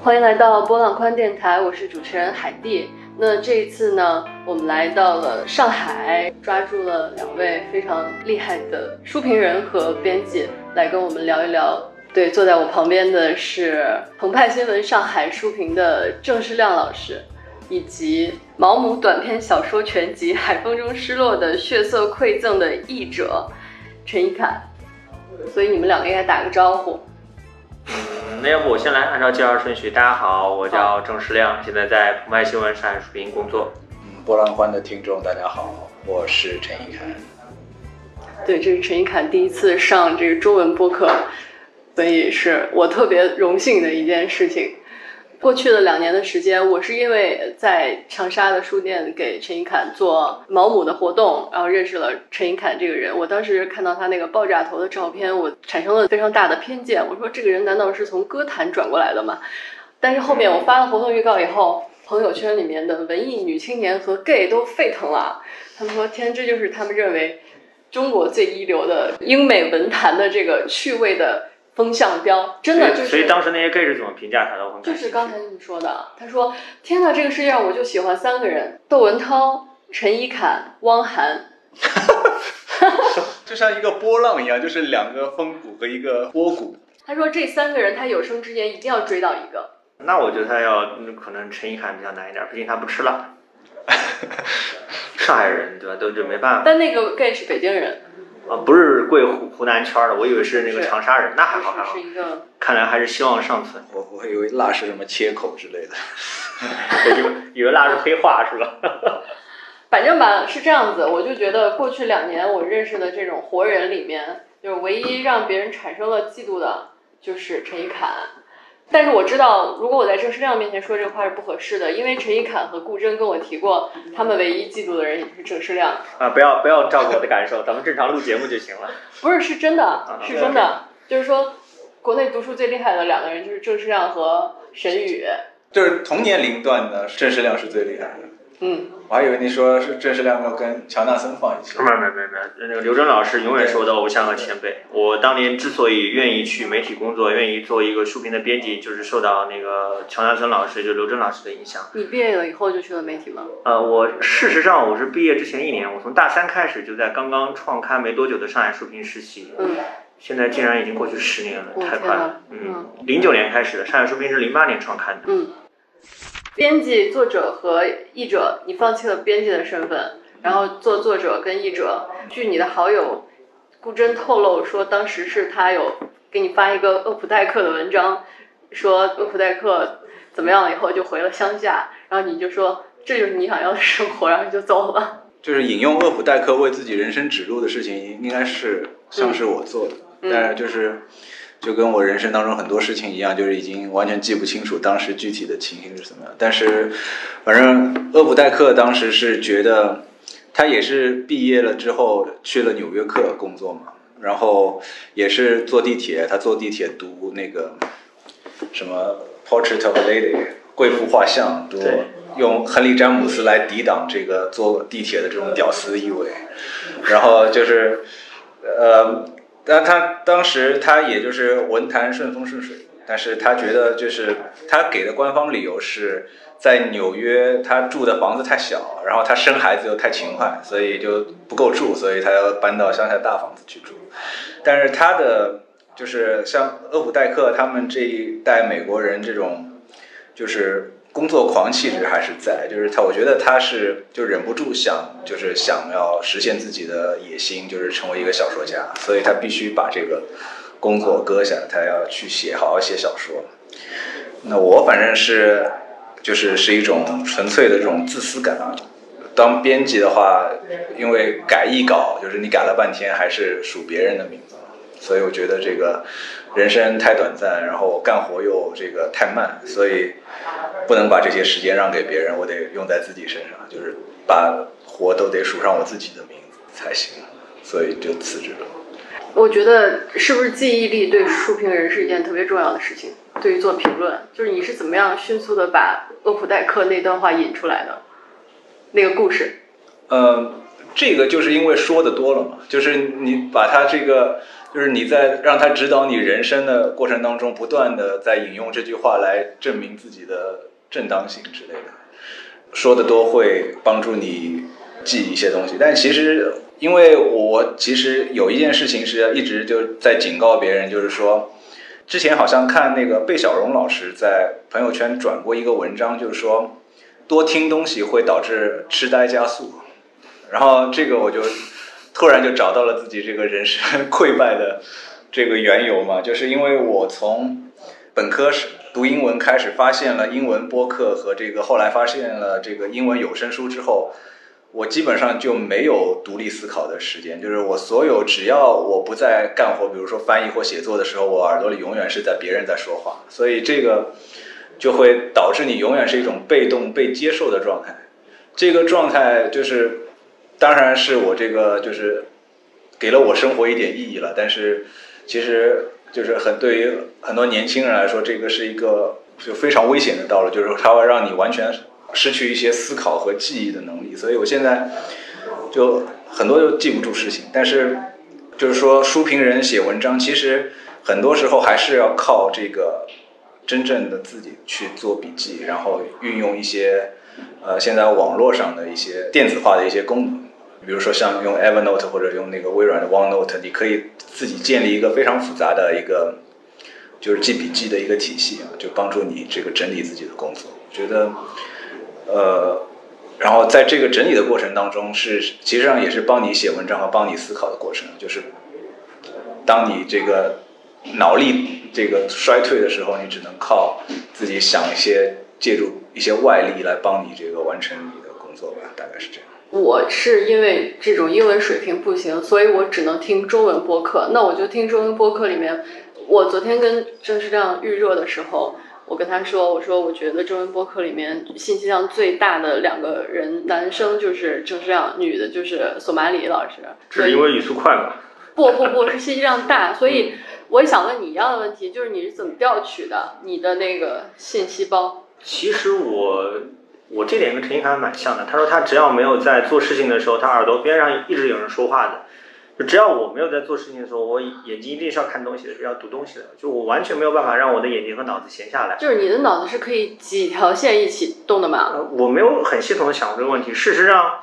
欢迎来到波浪宽电台，我是主持人海蒂。那这一次呢，我们来到了上海，抓住了两位非常厉害的书评人和编辑，来跟我们聊一聊。对，坐在我旁边的是澎湃新闻上海书评的郑世亮老师，以及毛姆短篇小说全集《海风中失落的血色馈赠》的译者陈一侃。所以你们两个应该打个招呼。嗯，那要不我先来按照介绍顺序。大家好，我叫郑世亮，现在在澎湃新闻上海视频工作。嗯，波浪欢的听众大家好，我是陈一侃。对，这是陈一侃第一次上这个中文播客。所以是我特别荣幸的一件事情。过去的两年的时间，我是因为在长沙的书店给陈一侃做毛姆的活动，然后认识了陈一侃这个人。我当时看到他那个爆炸头的照片，我产生了非常大的偏见。我说这个人难道是从歌坛转过来的吗？但是后面我发了活动预告以后，朋友圈里面的文艺女青年和 gay 都沸腾了。他们说：“天，这就是他们认为中国最一流的英美文坛的这个趣味的。”风向标真的就是，所以当时那些 gay 是怎么评价他的？就是刚才你说的，他说：“天哪，这个世界上我就喜欢三个人：窦文涛、陈一侃、汪涵。”就像一个波浪一样，就是两个峰谷和一个波谷。他说这三个人他有生之年一定要追到一个。那我觉得他要可能陈一侃比较难一点，毕竟他不吃辣。上海人对吧？都就没办法。但那个 gay 是北京人。啊，不是贵湖湖南圈的，我以为是那个长沙人，那还好还好。是一个。看来还是希望尚存。我我以为辣是什么切口之类的，以为以为辣是黑话是吧？反正吧是这样子，我就觉得过去两年我认识的这种活人里面，就是唯一让别人产生了嫉妒的，就是陈一侃。但是我知道，如果我在郑世亮面前说这话是不合适的，因为陈一侃和顾铮跟我提过，他们唯一嫉妒的人也是郑世亮。啊，不要不要照顾我的感受，咱们正常录节目就行了。不是，是真的，是真的，就是说，国内读书最厉害的两个人就是郑世亮和沈宇。就是同年龄段的郑世亮是最厉害的。嗯。我还以为你说是郑世亮要跟乔纳森放一起。没有没有没有没有，那个刘真老师永远是我的偶像和前辈。我当年之所以愿意去媒体工作，愿意做一个书评的编辑，就是受到那个乔纳森老师，就刘真老师的影响。你毕业了以后就去了媒体吗？呃，我事实上我是毕业之前一年，我从大三开始就在刚刚创刊没多久的上海书评实习。嗯。现在竟然已经过去十年了，太快了。嗯。零九年开始的上海书评是零八年创刊的。嗯。编辑、作者和译者，你放弃了编辑的身份，然后做作者跟译者。据你的好友顾真透露说，当时是他有给你发一个厄普代克的文章，说厄普代克怎么样了以后就回了乡下，然后你就说这就是你想要的生活，然后你就走了。就是引用厄普代克为自己人生指路的事情，应该是像是我做的，但是就是。就跟我人生当中很多事情一样，就是已经完全记不清楚当时具体的情形是怎么样。但是，反正厄普代克当时是觉得，他也是毕业了之后去了纽约客工作嘛，然后也是坐地铁，他坐地铁读那个什么《Portrait of a Lady》贵妇画像，读用亨利詹姆斯来抵挡这个坐地铁的这种屌丝意味，然后就是呃。但他当时他也就是文坛顺风顺水，但是他觉得就是他给的官方理由是在纽约他住的房子太小，然后他生孩子又太勤快，所以就不够住，所以他要搬到乡下大房子去住。但是他的就是像厄普代克他们这一代美国人这种，就是。工作狂气质还是在，就是他，我觉得他是就忍不住想，就是想要实现自己的野心，就是成为一个小说家，所以他必须把这个工作搁下，他要去写，好好写小说。那我反正是，就是是一种纯粹的这种自私感啊。当编辑的话，因为改一稿，就是你改了半天，还是署别人的名字，所以我觉得这个人生太短暂，然后干活又这个太慢，所以。不能把这些时间让给别人，我得用在自己身上，就是把活都得署上我自己的名字才行，所以就辞职了。我觉得是不是记忆力对书评人是一件特别重要的事情？对于做评论，就是你是怎么样迅速的把厄普代克那段话引出来的？那个故事？呃，这个就是因为说的多了嘛，就是你把它这个就是你在让他指导你人生的过程当中，不断的在引用这句话来证明自己的正当性之类的，说的多会帮助你记一些东西。但其实，因为我其实有一件事情是一直就在警告别人，就是说，之前好像看那个贝小荣老师在朋友圈转过一个文章，就是说，多听东西会导致痴呆加速。然后这个我就。突然就找到了自己这个人生溃败的这个缘由嘛，就是因为我从本科时读英文开始，发现了英文播客和这个后来发现了这个英文有声书之后，我基本上就没有独立思考的时间。就是我所有只要我不在干活，比如说翻译或写作的时候，我耳朵里永远是在别人在说话，所以这个就会导致你永远是一种被动被接受的状态。这个状态就是。当然是我这个就是给了我生活一点意义了，但是其实就是很对于很多年轻人来说，这个是一个就非常危险的道路，就是它会让你完全失去一些思考和记忆的能力。所以我现在就很多都记不住事情，但是就是说书评人写文章，其实很多时候还是要靠这个真正的自己去做笔记，然后运用一些呃现在网络上的一些电子化的一些功能。比如说像用 Evernote 或者用那个微软的 OneNote，你可以自己建立一个非常复杂的一个就是记笔记的一个体系啊，就帮助你这个整理自己的工作。我觉得，呃，然后在这个整理的过程当中，是其实上也是帮你写文章和帮你思考的过程。就是当你这个脑力这个衰退的时候，你只能靠自己想一些借助一些外力来帮你这个完成你的工作吧，大概是这样。我是因为这种英文水平不行，所以我只能听中文播客。那我就听中文播客里面，我昨天跟郑世亮预热的时候，我跟他说，我说我觉得中文播客里面信息量最大的两个人，男生就是郑世亮，女的就是索马里老师。是因为语速快吗？不不不是信息量大，所以我也想问你一样的问题，就是你是怎么调取的你的那个信息包？其实我。我这点跟陈一凡蛮像的。他说他只要没有在做事情的时候，他耳朵边上一直有人说话的。就只要我没有在做事情的时候，我眼睛一定是要看东西的，要读东西的。就我完全没有办法让我的眼睛和脑子闲下来。就是你的脑子是可以几条线一起动的吗？我没有很系统的想过这个问题。事实上，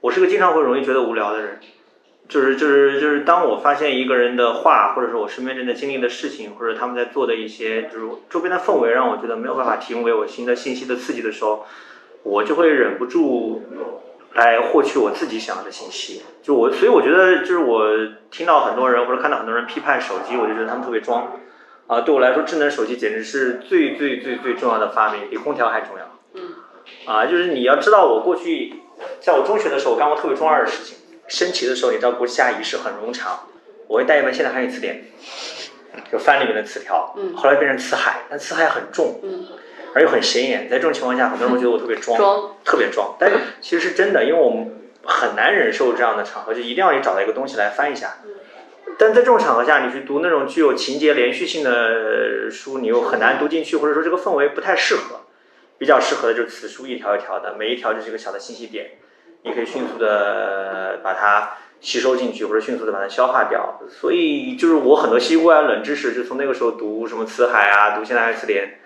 我是个经常会容易觉得无聊的人。就是就是就是，当我发现一个人的话，或者说我身边正在经历的事情，或者他们在做的一些，就是周边的氛围让我觉得没有办法提供给我新的信息的刺激的时候。我就会忍不住来获取我自己想要的信息，就我，所以我觉得就是我听到很多人或者看到很多人批判手机，我就觉得他们特别装，啊，对我来说，智能手机简直是最最最最重要的发明，比空调还重要。嗯，啊，就是你要知道，我过去在我中学的时候，我干过特别中二的事情。升旗的时候，你知道国家仪式很冗长，我会带一本现代汉语词典，就翻里面的词条，嗯，后来变成词海，但词海很重，嗯。而又很显眼，在这种情况下，很多人会觉得我特别装，特别装。但是其实是真的，因为我们很难忍受这样的场合，就一定要你找到一个东西来翻一下。但在这种场合下，你去读那种具有情节连续性的书，你又很难读进去，或者说这个氛围不太适合。比较适合的就是词书，一条一条的，每一条就是一个小的信息点，你可以迅速的把它吸收进去，或者迅速的把它消化掉。所以就是我很多稀奇古怪冷知识，就从那个时候读什么辞海啊，读现代词典。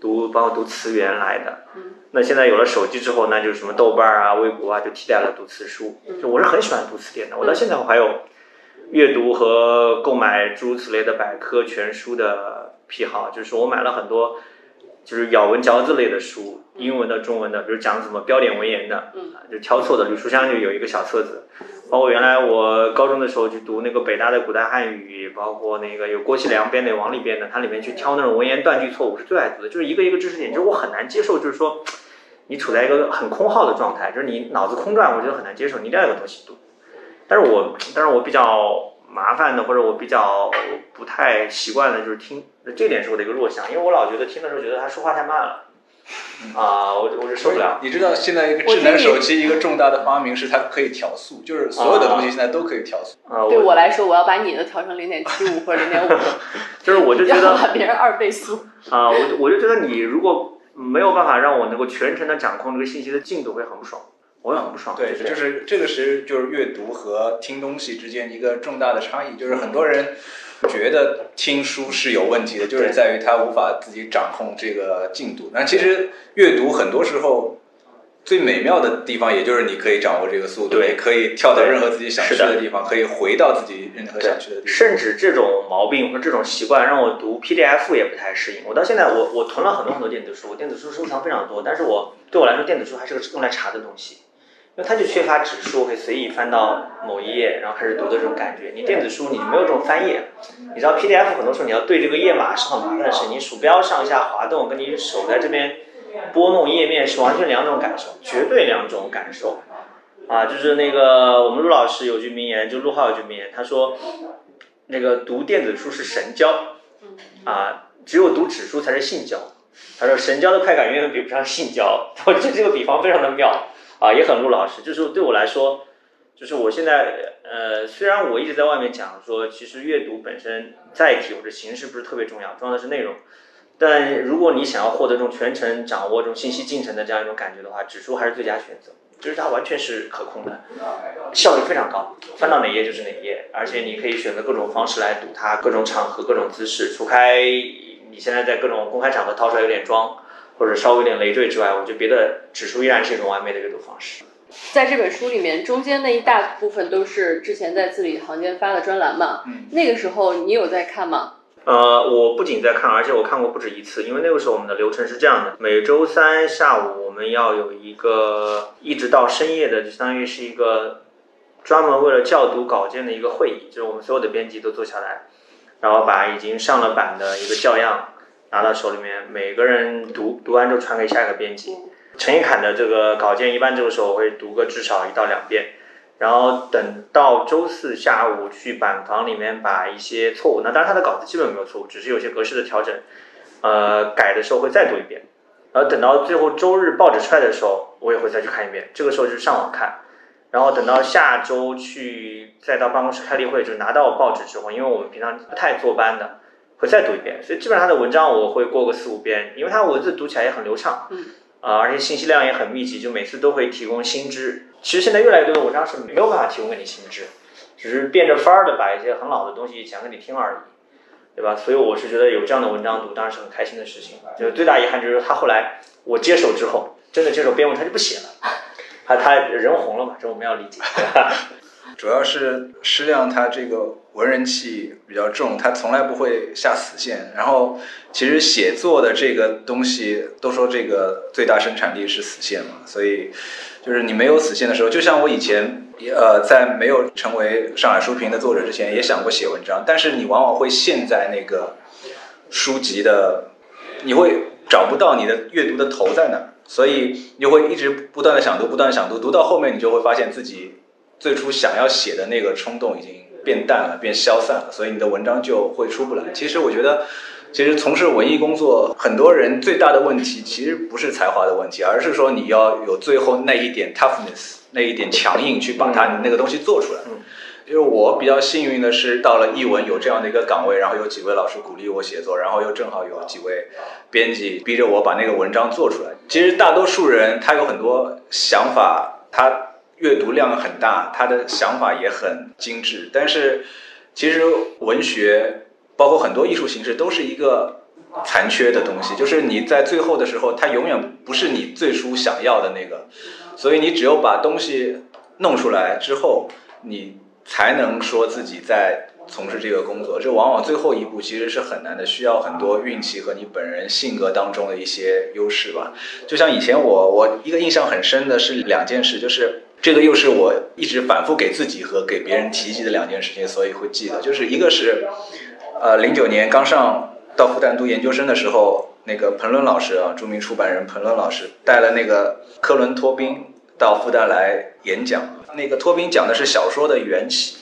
读包括读词源来的，那现在有了手机之后，那就是什么豆瓣啊、微博啊，就替代了读词书。就我是很喜欢读词典的，我到现在我还有阅读和购买诸如此类的百科全书的癖好，就是我买了很多。就是咬文嚼字类的书，英文的、中文的，比如讲什么标点文言的，嗯，就挑错的。吕书香就有一个小册子，包括原来我高中的时候去读那个北大的古代汉语，包括那个有郭熙良编的、王里编的，它里面去挑那种文言断句错误是最爱读的。就是一个一个知识点，就是我很难接受，就是说你处在一个很空耗的状态，就是你脑子空转，我觉得很难接受，你一定要有个东西读。但是我，但是我比较。麻烦的，或者我比较不太习惯的，就是听，这点是我的一个弱项，因为我老觉得听的时候觉得他说话太慢了，啊，我我就受不了。你知道现在一个智能手机一个重大的发明是它可以调速，就是所有的东西现在都可以调速。啊，对我来说，我要把你的调成零点七五或者零点五，就是我就觉得把别人二倍速。啊，我我就觉得你如果没有办法让我能够全程的掌控这个信息的进度，会很不爽。我会很不爽。对，就是这个是就是阅读和听东西之间一个重大的差异，就是很多人觉得听书是有问题的，就是在于他无法自己掌控这个进度。那其实阅读很多时候。最美妙的地方，也就是你可以掌握这个速度，也可以跳到任何自己想去的地方，可以回到自己任何想去的地方。甚至这种毛病或者这种习惯，让我读 PDF 也不太适应。我到现在，我我囤了很多很多电子书，电子书收藏非常多，但是我对我来说，电子书还是个用来查的东西，因为它就缺乏指数，可以随意翻到某一页，然后开始读的这种感觉。你电子书你没有这种翻页，你知道 PDF 很多时候你要对这个页码是很麻烦的事，你鼠标上下滑动，跟你手在这边。拨弄页面是完全两种感受，绝对两种感受，啊，就是那个我们陆老师有句名言，就陆浩有句名言，他说，那个读电子书是神交，啊，只有读纸书才是性交，他说神交的快感远远比不上性交，我觉得这个比方非常的妙，啊，也很陆老师，就是对我来说，就是我现在，呃，虽然我一直在外面讲说，其实阅读本身载体或者形式不是特别重要，重要的是内容。但如果你想要获得这种全程掌握这种信息进程的这样一种感觉的话，指数还是最佳选择，就是它完全是可控的，效率非常高，翻到哪页就是哪页，而且你可以选择各种方式来读它，各种场合、各种姿势，除开你现在在各种公开场合掏出来有点装，或者稍微有点累赘之外，我觉得别的指数依然是一种完美的阅读方式。在这本书里面，中间那一大部分都是之前在字里行间发的专栏嘛，那个时候你有在看吗？呃，我不仅在看，而且我看过不止一次。因为那个时候我们的流程是这样的：每周三下午我们要有一个一直到深夜的，就相当于是一个专门为了校读稿件的一个会议，就是我们所有的编辑都坐下来，然后把已经上了版的一个校样拿到手里面，每个人读读完之后传给下一个编辑。陈一侃的这个稿件一般这个时候我会读个至少一到两遍。然后等到周四下午去板房里面把一些错误，那当然他的稿子基本没有错误，只是有些格式的调整，呃，改的时候会再读一遍。然后等到最后周日报纸出来的时候，我也会再去看一遍。这个时候就是上网看。然后等到下周去再到办公室开例会，就拿到报纸之后，因为我们平常不太坐班的，会再读一遍。所以基本上他的文章我会过个四五遍，因为他文字读起来也很流畅，嗯，啊，而且信息量也很密集，就每次都会提供新知。其实现在越来越多的文章是没有办法提供给你新知，只是变着法儿的把一些很老的东西讲给你听而已，对吧？所以我是觉得有这样的文章读当然是很开心的事情。就最大遗憾就是他后来我接手之后，真的接手编文他就不写了，他他人红了嘛，这我们要理解。主要是施亮他这个文人气比较重，他从来不会下死线。然后其实写作的这个东西都说这个最大生产力是死线嘛，所以。就是你没有死线的时候，就像我以前，呃，在没有成为上海书评的作者之前，也想过写文章，但是你往往会陷在那个书籍的，你会找不到你的阅读的头在哪，所以你会一直不断的想读，不断想读，读到后面你就会发现自己最初想要写的那个冲动已经变淡了，变消散了，所以你的文章就会出不来。其实我觉得。其实从事文艺工作，很多人最大的问题其实不是才华的问题，而是说你要有最后那一点 toughness，那一点强硬去把它那个东西做出来。就是我比较幸运的是，到了译文有这样的一个岗位，然后有几位老师鼓励我写作，然后又正好有几位编辑逼着我把那个文章做出来。其实大多数人他有很多想法，他阅读量很大，他的想法也很精致，但是其实文学。包括很多艺术形式都是一个残缺的东西，就是你在最后的时候，它永远不是你最初想要的那个，所以你只有把东西弄出来之后，你才能说自己在从事这个工作。这往往最后一步其实是很难的，需要很多运气和你本人性格当中的一些优势吧。就像以前我我一个印象很深的是两件事，就是这个又是我一直反复给自己和给别人提及的两件事情，所以会记得，就是一个是。呃，零九年刚上到复旦读研究生的时候，那个彭伦老师啊，著名出版人彭伦老师带了那个科伦托宾到复旦来演讲。那个托宾讲的是小说的缘起，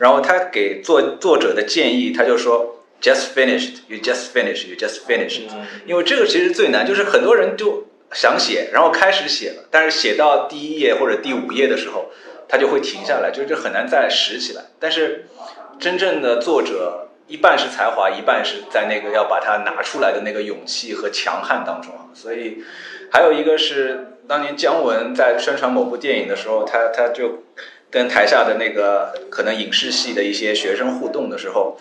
然后他给作作者的建议，他就说：“Just finished, you just finished, you just finished。”因为这个其实最难，就是很多人就想写，然后开始写了，但是写到第一页或者第五页的时候，他就会停下来，就就很难再拾起来。但是真正的作者。一半是才华，一半是在那个要把它拿出来的那个勇气和强悍当中。所以还有一个是当年姜文在宣传某部电影的时候，他他就跟台下的那个可能影视系的一些学生互动的时候，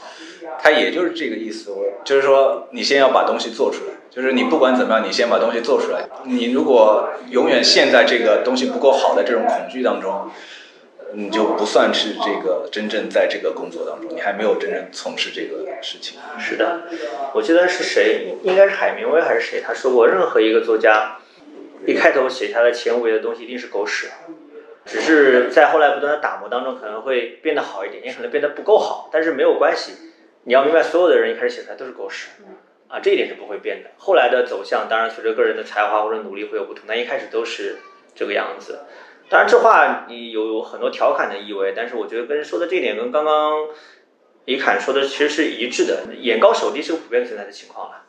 他也就是这个意思。我就是说，你先要把东西做出来，就是你不管怎么样，你先把东西做出来。你如果永远陷在这个东西不够好的这种恐惧当中。你就不算是这个真正在这个工作当中，你还没有真正从事这个事情。是的，我记得是谁，应该是海明威还是谁，他说过，任何一个作家一开头写下的前五页的东西一定是狗屎，只是在后来不断的打磨当中可能会变得好一点，也可能变得不够好，但是没有关系。你要明白，所有的人一开始写出来都是狗屎，啊，这一点是不会变的。后来的走向，当然随着个人的才华或者努力会有不同，但一开始都是这个样子。当然，这话你有很多调侃的意味，但是我觉得跟说的这一点跟刚刚李侃说的其实是一致的。眼高手低是个普遍存在的情况了，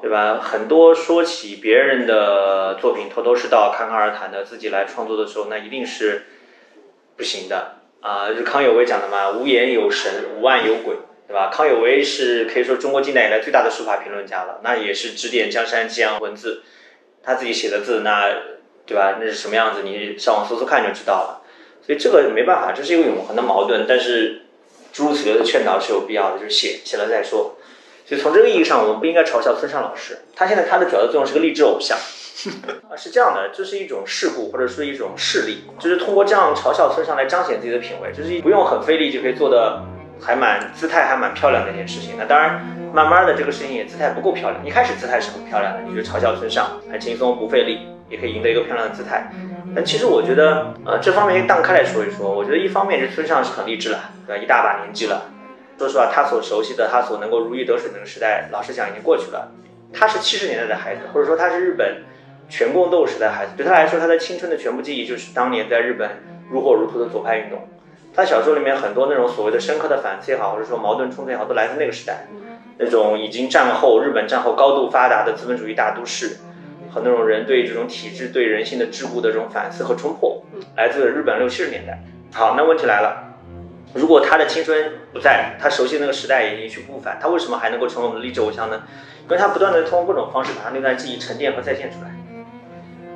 对吧？很多说起别人的作品头头是道、侃侃而谈的，自己来创作的时候，那一定是不行的啊！康有为讲的嘛，“无言有神，无案有鬼”，对吧？康有为是可以说中国近代以来最大的书法评论家了，那也是指点江山、激扬文字，他自己写的字那。对吧？那是什么样子？你上网搜搜看就知道了。所以这个没办法，这是一个永恒的矛盾。但是诸如此类的劝导是有必要的，就是写写了再说。所以从这个意义上，我们不应该嘲笑村上老师。他现在他的主要的作用是个励志偶像 啊，是这样的，这是一种事故或者说一种事例，就是通过这样嘲笑村上来彰显自己的品味，就是不用很费力就可以做的还蛮姿态还蛮漂亮的一件事情。那当然，慢慢的这个事情也姿态不够漂亮。一开始姿态是很漂亮的，你就嘲笑村上很轻松不费力。也可以赢得一个漂亮的姿态，但其实我觉得，呃，这方面荡开来说一说，我觉得一方面是村上是很励志了，对吧？一大把年纪了，说实话，他所熟悉的，他所能够如鱼得水那个时代，老实讲已经过去了。他是七十年代的孩子，或者说他是日本全共斗时代孩子，对他来说，他的青春的全部记忆就是当年在日本如火如荼的左派运动。他小说里面很多那种所谓的深刻的反思也好，或者说矛盾冲突也好，都来自那个时代，那种已经战后日本战后高度发达的资本主义大都市。和那种人对这种体制、对人性的桎梏的这种反思和冲破，来自日本六七十年代。好，那问题来了，如果他的青春不在，他熟悉那个时代也一去不返，他为什么还能够成为我们的励志偶像呢？因为他不断的通过各种方式把他那段记忆沉淀和再现出来。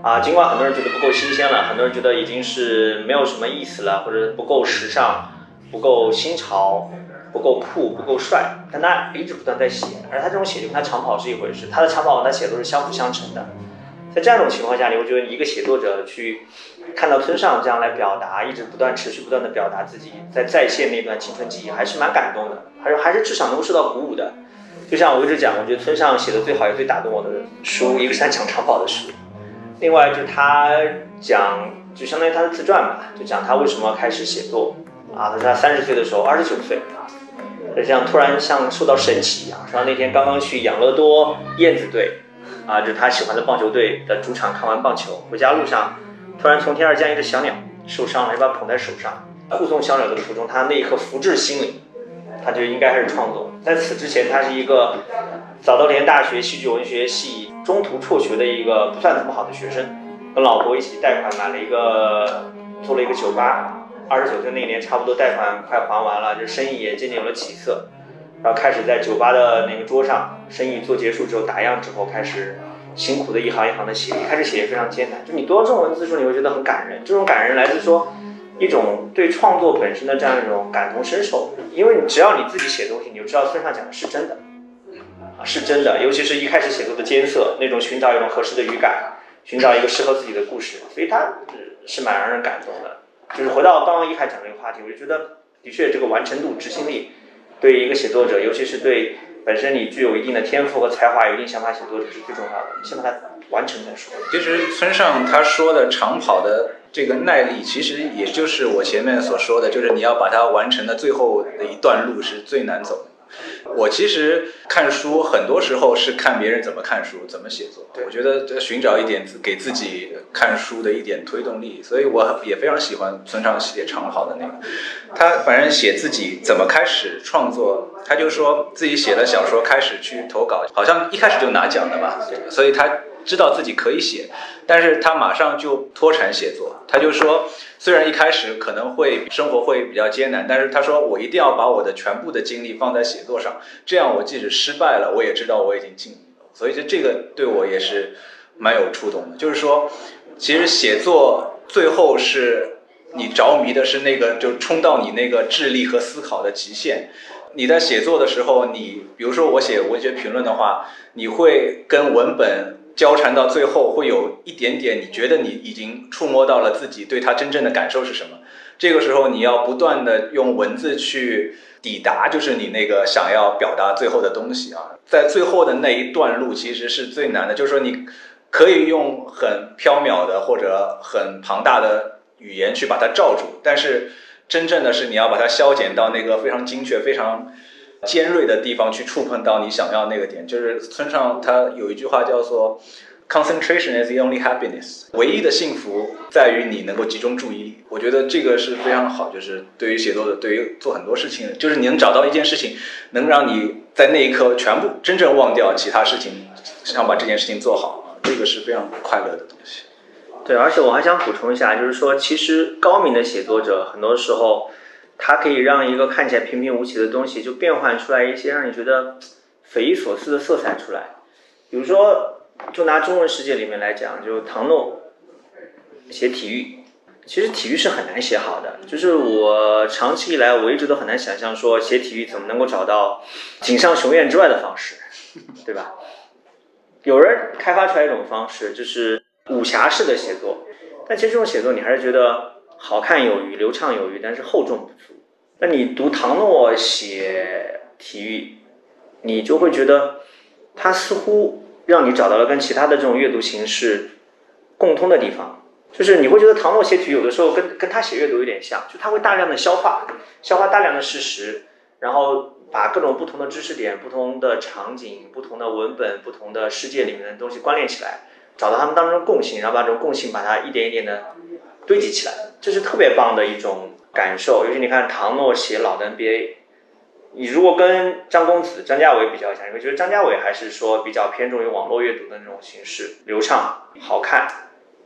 啊，尽管很多人觉得不够新鲜了，很多人觉得已经是没有什么意思了，或者不够时尚、不够新潮。不够酷，不够帅，但他一直不断在写，而他这种写就跟他长跑是一回事，他的长跑和他写作是相辅相成的。在这样一种情况下，你会觉得一个写作者去看到村上这样来表达，一直不断持续不断的表达自己在再现那段青春记忆，还是蛮感动的，还是还是至少能够受到鼓舞的。就像我一直讲，我觉得村上写的最好也最打动我的书，一个是他讲长跑的书，另外就是他讲，就相当于他的自传吧，就讲他为什么开始写作啊，他说他三十岁的时候，二十九岁啊。就像突然像受到神奇一样，说他那天刚刚去养乐多燕子队，啊，就是他喜欢的棒球队的主场看完棒球，回家路上，突然从天而降一只小鸟，受伤了，一把捧在手上，护送小鸟的途中，他那一刻福至心灵，他就应该开始创作。在此之前，他是一个早稻田大学戏剧文学系中途辍学的一个不算怎么好的学生，跟老婆一起贷款买了一个，做了一个酒吧。二十九岁那年，差不多贷款快还完了，就生意也渐渐有了起色，然后开始在酒吧的那个桌上，生意做结束之后打烊之后，开始辛苦的一行一行的写，一开始写也非常艰难。就你读到这种文字时候，你会觉得很感人。这种感人来自说一种对创作本身的这样一种感同身受，因为你只要你自己写东西，你就知道村上讲的是真的，啊是真的。尤其是一开始写作的艰涩，那种寻找一种合适的语感，寻找一个适合自己的故事，所以它是蛮让人感动的。就是回到刚刚一开讲这个话题，我就觉得的确这个完成度、执行力，对一个写作者，尤其是对本身你具有一定的天赋和才华、有一定想法写作这是最重要的。先把它完成再说。其实村上他说的长跑的这个耐力，其实也就是我前面所说的，就是你要把它完成的最后的一段路是最难走的。我其实看书很多时候是看别人怎么看书，怎么写作。我觉得寻找一点给自己看书的一点推动力，所以我也非常喜欢村上写长跑的那个。他反正写自己怎么开始创作，他就说自己写了小说开始去投稿，好像一开始就拿奖的吧。所以他知道自己可以写，但是他马上就脱产写作。他就说，虽然一开始可能会生活会比较艰难，但是他说我一定要把我的全部的精力放在写作上，这样我即使失败了，我也知道我已经尽力了。所以就这个对我也是蛮有触动的。就是说，其实写作最后是你着迷的是那个，就冲到你那个智力和思考的极限。你在写作的时候，你比如说我写文学评论的话，你会跟文本交缠到最后，会有一点点，你觉得你已经触摸到了自己对他真正的感受是什么。这个时候你要不断的用文字去抵达，就是你那个想要表达最后的东西啊。在最后的那一段路其实是最难的，就是说你可以用很飘渺的或者很庞大的语言去把它罩住，但是。真正的是你要把它消减到那个非常精确、非常尖锐的地方去触碰到你想要那个点。就是村上他有一句话叫做 “concentration is the only happiness”，唯一的幸福在于你能够集中注意力。我觉得这个是非常好，就是对于写作者，对于做很多事情，就是你能找到一件事情，能让你在那一刻全部真正忘掉其他事情，想把这件事情做好，这个是非常快乐的东西。对，而且我还想补充一下，就是说，其实高明的写作者，很多时候，它可以让一个看起来平平无奇的东西，就变换出来一些让你觉得 匪夷所思的色彩出来。比如说，就拿中文世界里面来讲，就唐诺写体育，其实体育是很难写好的。就是我长期以来，我一直都很难想象说写体育怎么能够找到锦上雄燕之外的方式，对吧？有人开发出来一种方式，就是。武侠式的写作，但其实这种写作你还是觉得好看有余、流畅有余，但是厚重不足。那你读唐诺写体育，你就会觉得他似乎让你找到了跟其他的这种阅读形式共通的地方，就是你会觉得唐诺写体育有的时候跟跟他写阅读有点像，就他会大量的消化，消化大量的事实，然后把各种不同的知识点、不同的场景、不同的文本、不同的世界里面的东西关联起来。找到他们当中的共性，然后把这种共性把它一点一点的堆积起来，这是特别棒的一种感受。尤其你看唐诺写老的 NBA，你如果跟张公子、张家伟比较一下，你会觉得张家伟还是说比较偏重于网络阅读的那种形式，流畅、好看，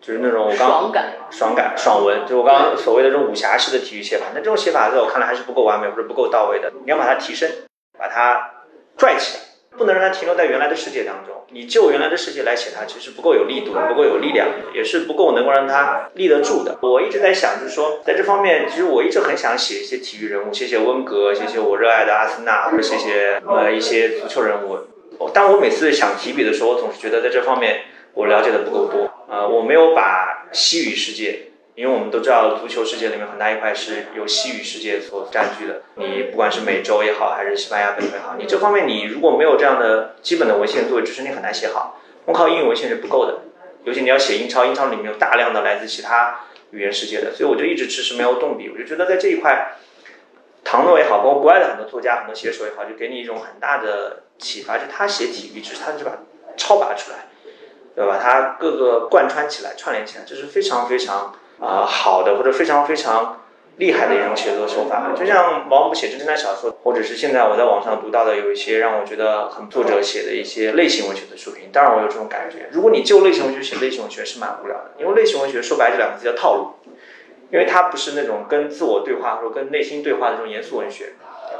就是那种爽感、爽感、爽文。就我刚刚所谓的这种武侠式的体育写法，那这种写法在我看来还是不够完美或者不够到位的。你要把它提升，把它拽起来。不能让它停留在原来的世界当中。你就原来的世界来写它，其实不够有力度，不够有力量，也是不够能够让它立得住的。我一直在想，就是说，在这方面，其实我一直很想写一些体育人物，写写温格，写写我热爱的阿森纳，或者写写呃一些足球人物。但我每次想提笔的时候，我总是觉得在这方面我了解的不够多。呃，我没有把西语世界。因为我们都知道，足球世界里面很大一块是由西语世界所占据的。你不管是美洲也好，还是西班牙本土也好，你这方面你如果没有这样的基本的文献作为支撑，你很难写好。光靠英语文献是不够的，尤其你要写英超，英超里面有大量的来自其他语言世界的，所以我就一直迟迟没有动笔。我就觉得在这一块，唐诺也好，包括国外的很多作家、很多写手也好，就给你一种很大的启发，就他写体育，只是他就把超拔出来，对吧？他各个贯穿起来、串联起来，这是非常非常。啊，好的或者非常非常厉害的一种写作手法，就像毛姆写侦探小说，或者是现在我在网上读到的有一些让我觉得很作者写的一些类型文学的书评。当然，我有这种感觉。如果你就类型文学写类型文学是蛮无聊的，因为类型文学说白这两个字叫套路，因为它不是那种跟自我对话或者跟内心对话的这种严肃文学，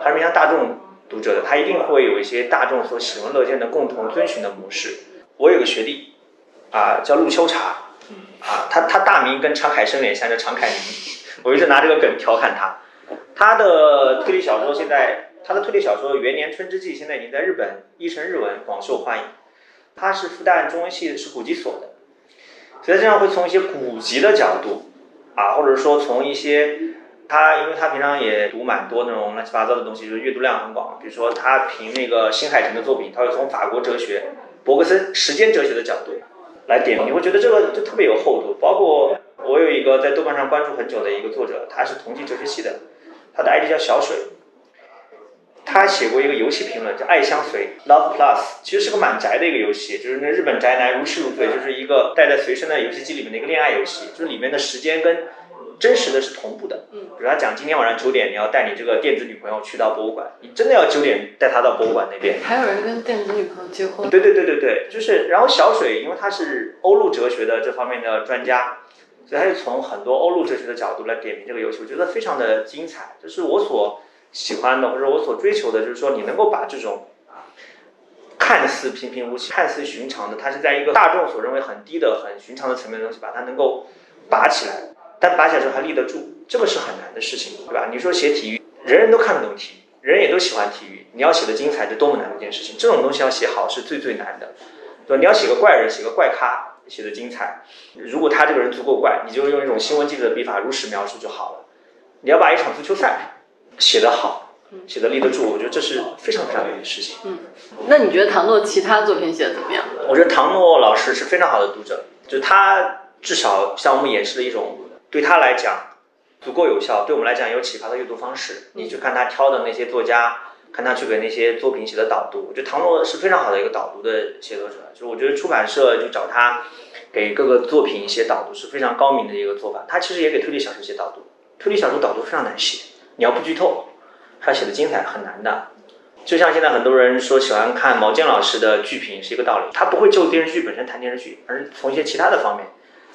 它是面向大众读者的，他一定会有一些大众所喜闻乐见的共同遵循的模式。我有个学弟，啊，叫陆秋茶。啊，他他大名跟常凯生脸像，叫常凯宁。我一直拿这个梗调侃他。他的推理小说现在，他的推理小说《元年春之祭》现在已经在日本译成日文，广受欢迎。他是复旦中文系是古籍所的，所以这样会从一些古籍的角度，啊，或者说从一些他，因为他平常也读蛮多那种乱七八糟的东西，就是阅读量很广。比如说他评那个新海诚的作品，他会从法国哲学、伯格森时间哲学的角度。来点，你会觉得这个就特别有厚度。包括我有一个在豆瓣上关注很久的一个作者，他是同济哲学系的，他的 ID 叫小水，他写过一个游戏评论叫《爱相随》（Love Plus），其实是个蛮宅的一个游戏，就是那日本宅男如痴如醉，就是一个带在随身的游戏机里面的一个恋爱游戏，就是里面的时间跟真实的是同步的。嗯，比如他讲今天晚上九点你要带你这个电子女朋友去到博物馆，你真的要九点带她到博物馆那边。还有人跟电子女朋友结婚？对对对对对，就是然后小水，因为他是欧陆哲学的这方面的专家，所以他就从很多欧陆哲学的角度来点评这个游戏，我觉得非常的精彩。就是我所喜欢的或者我所追求的，就是说你能够把这种。看似平平无奇、看似寻常的，它是在一个大众所认为很低的、很寻常的层面的东西，把它能够拔起来，但拔起来之后还立得住，这个是很难的事情，对吧？你说写体育，人人都看得懂体育，人也都喜欢体育，你要写的精彩，这多么难的一件事情！这种东西要写好是最最难的，对吧？你要写个怪人，写个怪咖，写的精彩，如果他这个人足够怪，你就用一种新闻记者的笔法如实描述就好了。你要把一场足球赛写得好。写的立得住，我觉得这是非常非常难的事情。嗯，那你觉得唐诺其他作品写的怎么样？我觉得唐诺老师是非常好的读者，就他至少向我们演示了一种对他来讲足够有效，对我们来讲有启发的阅读方式。你去看他挑的那些作家，看他去给那些作品写的导读，我觉得唐诺是非常好的一个导读的写作者。就是我觉得出版社就找他给各个作品写导读是非常高明的一个做法。他其实也给推理小说写导读，推理小说导读非常难写，你要不剧透。他写的精彩很难的，就像现在很多人说喜欢看毛尖老师的剧评是一个道理。他不会就电视剧本身谈电视剧，而是从一些其他的方面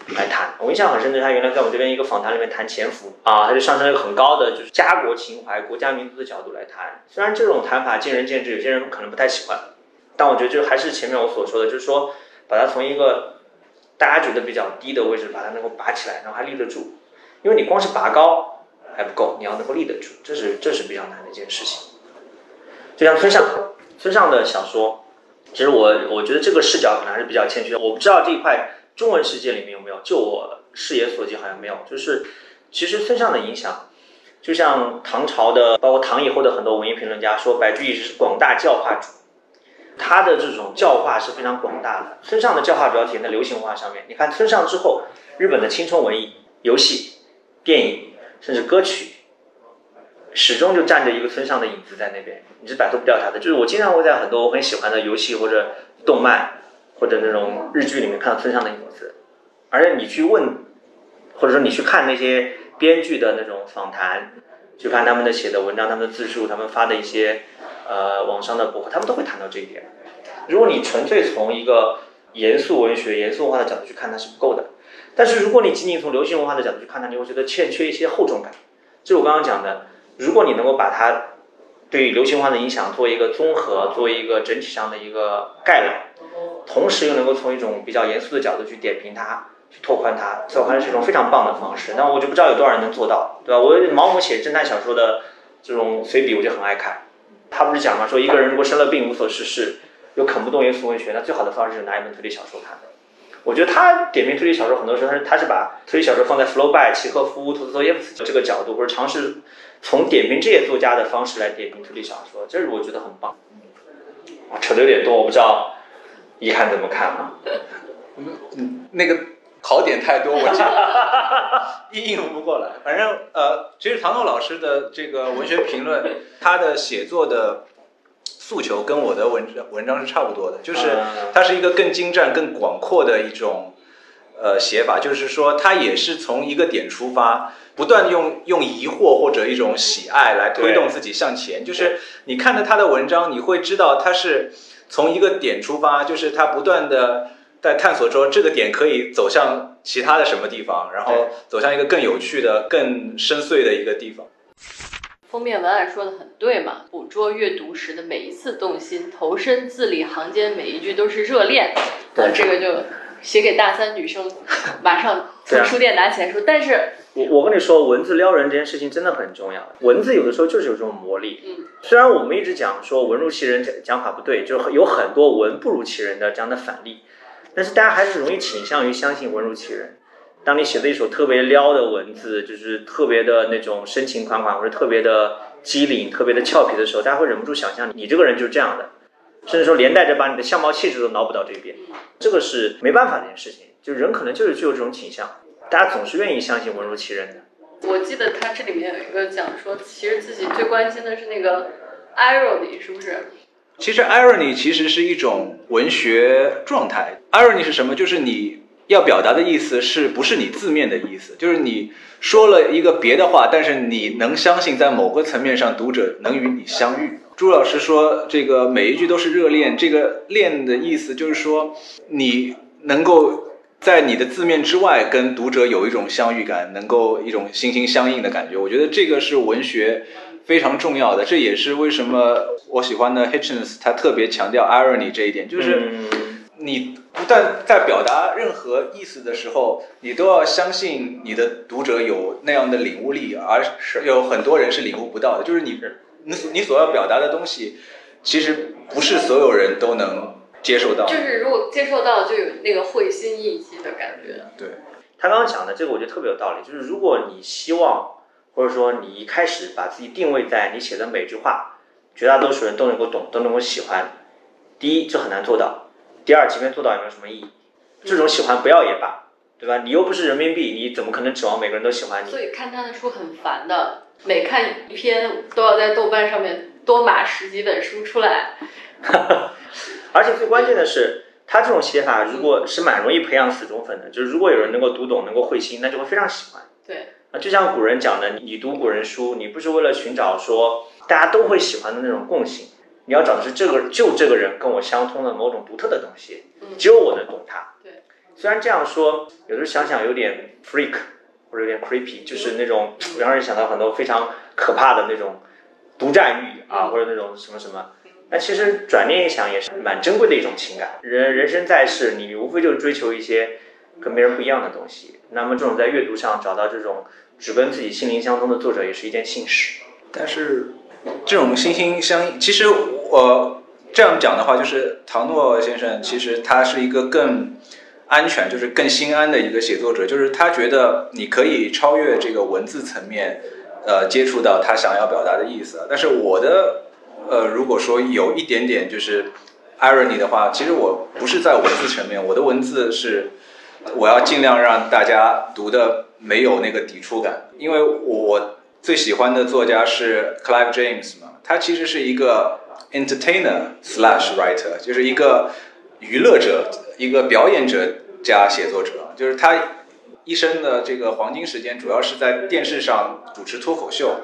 来谈。我印象很深的，他原来在我们这边一个访谈里面谈潜伏啊，他就上升了一个很高的就是家国情怀、国家民族的角度来谈。虽然这种谈法见仁见智，有些人可能不太喜欢，但我觉得就还是前面我所说的，就是说把它从一个大家觉得比较低的位置把它能够拔起来，然后还立得住，因为你光是拔高。还不够，你要能够立得住，这是这是比较难的一件事情。就像村上村上的小说，其实我我觉得这个视角可能还是比较欠缺。我不知道这一块中文世界里面有没有，就我视野所及好像没有。就是其实村上的影响，就像唐朝的，包括唐以后的很多文艺评论家说，白居易是广大教化主，他的这种教化是非常广大的。村上的教化主要体现在流行文化上面。你看村上之后，日本的青春文艺、游戏、电影。甚至歌曲，始终就站着一个村上的影子在那边，你是摆脱不掉他的。就是我经常会在很多我很喜欢的游戏或者动漫或者那种日剧里面看到村上的影子，而且你去问，或者说你去看那些编剧的那种访谈，去看他们的写的文章、他们的自述、他们发的一些呃网上的博客，他们都会谈到这一点。如果你纯粹从一个严肃文学、严肃文化的角度去看，它是不够的。但是如果你仅仅从流行文化的角度去看它，你会觉得欠缺一些厚重感。就是我刚刚讲的，如果你能够把它对流行化的影响做一个综合，做一个整体上的一个概览，同时又能够从一种比较严肃的角度去点评它，去拓宽它，这我看是一种非常棒的方式。那我就不知道有多少人能做到，对吧？我毛姆写侦探小说的这种随笔，我就很爱看。他不是讲嘛，说一个人如果生了病无所事事，又啃不动严肃文学，那最好的方式是拿一本推理小说看。我觉得他点评推理小说，很多时候他是他是把推理小说放在弗洛拜、契诃夫、托斯托耶夫斯基这个角度，或者尝试从点评这些作家的方式来点评推理小说，这是我觉得很棒。扯的有点多，我不知道一涵怎么看啊？嗯，那个考点太多，我 应应付不过来。反正呃，其实唐诺老师的这个文学评论，他的写作的。诉求跟我的文文章是差不多的，就是它是一个更精湛、更广阔的一种呃写法，就是说他也是从一个点出发，不断用用疑惑或者一种喜爱来推动自己向前。就是你看着他的文章，你会知道他是从一个点出发，就是他不断的在探索说这个点可以走向其他的什么地方，然后走向一个更有趣的、更深邃的一个地方。封面文案说的很对嘛，捕捉阅读时的每一次动心，投身字里行间每一句都是热恋。对，这个就写给大三女生，马上从书店拿起来说。但是，我我跟你说，文字撩人这件事情真的很重要。文字有的时候就是有这种魔力。嗯，虽然我们一直讲说文如其人讲法不对，就有很多文不如其人的这样的反例，但是大家还是容易倾向于相信文如其人。当你写的一首特别撩的文字，就是特别的那种深情款款，或者特别的机灵、特别的俏皮的时候，大家会忍不住想象你这个人就是这样的，甚至说连带着把你的相貌气质都脑补到这边。这个是没办法的一件事情，就人可能就是具有这种倾向，大家总是愿意相信文如其人的。我记得他这里面有一个讲说，其实自己最关心的是那个 irony，是不是？其实 irony 其实是一种文学状态。irony 是什么？就是你。要表达的意思是不是你字面的意思？就是你说了一个别的话，但是你能相信在某个层面上读者能与你相遇。朱老师说这个每一句都是热恋，这个恋的意思就是说你能够在你的字面之外跟读者有一种相遇感，能够一种心心相印的感觉。我觉得这个是文学非常重要的，这也是为什么我喜欢的 Hitchens 他特别强调 irony 这一点，就是。你不但在表达任何意思的时候，你都要相信你的读者有那样的领悟力，而是有很多人是领悟不到的。就是你，你你所要表达的东西，其实不是所有人都能接受到。就是如果接受到，就有那个会心一击的感觉。对，他刚刚讲的这个，我觉得特别有道理。就是如果你希望，或者说你一开始把自己定位在你写的每句话，绝大多数人都能够懂，都能够喜欢，第一，这很难做到。第二，即便做到也没有什么意义。这种喜欢不要也罢，对吧？你又不是人民币，你怎么可能指望每个人都喜欢你？所以看他的书很烦的，每看一篇都要在豆瓣上面多码十几本书出来。而且最关键的是，他这种写法如果是蛮容易培养死忠粉的，就是如果有人能够读懂，能够会心，那就会非常喜欢。对。啊，就像古人讲的，你读古人书，你不是为了寻找说大家都会喜欢的那种共性。你要找的是这个，就这个人跟我相通的某种独特的东西，只有我能懂他。对，虽然这样说，有时候想想有点 freak 或者有点 creepy，就是那种让人想到很多非常可怕的那种独占欲啊，或者那种什么什么。但其实转念一想，也是蛮珍贵的一种情感。人人生在世，你无非就是追求一些跟别人不一样的东西。那么这种在阅读上找到这种只跟自己心灵相通的作者，也是一件幸事。但是。这种心心相印，其实我这样讲的话，就是唐诺先生其实他是一个更安全，就是更心安的一个写作者，就是他觉得你可以超越这个文字层面，呃，接触到他想要表达的意思。但是我的，呃，如果说有一点点就是 irony 的话，其实我不是在文字层面，我的文字是我要尽量让大家读的没有那个抵触感，因为我。最喜欢的作家是 Clive James 嘛？他其实是一个 entertainer slash writer，就是一个娱乐者、一个表演者加写作者。就是他一生的这个黄金时间，主要是在电视上主持脱口秀，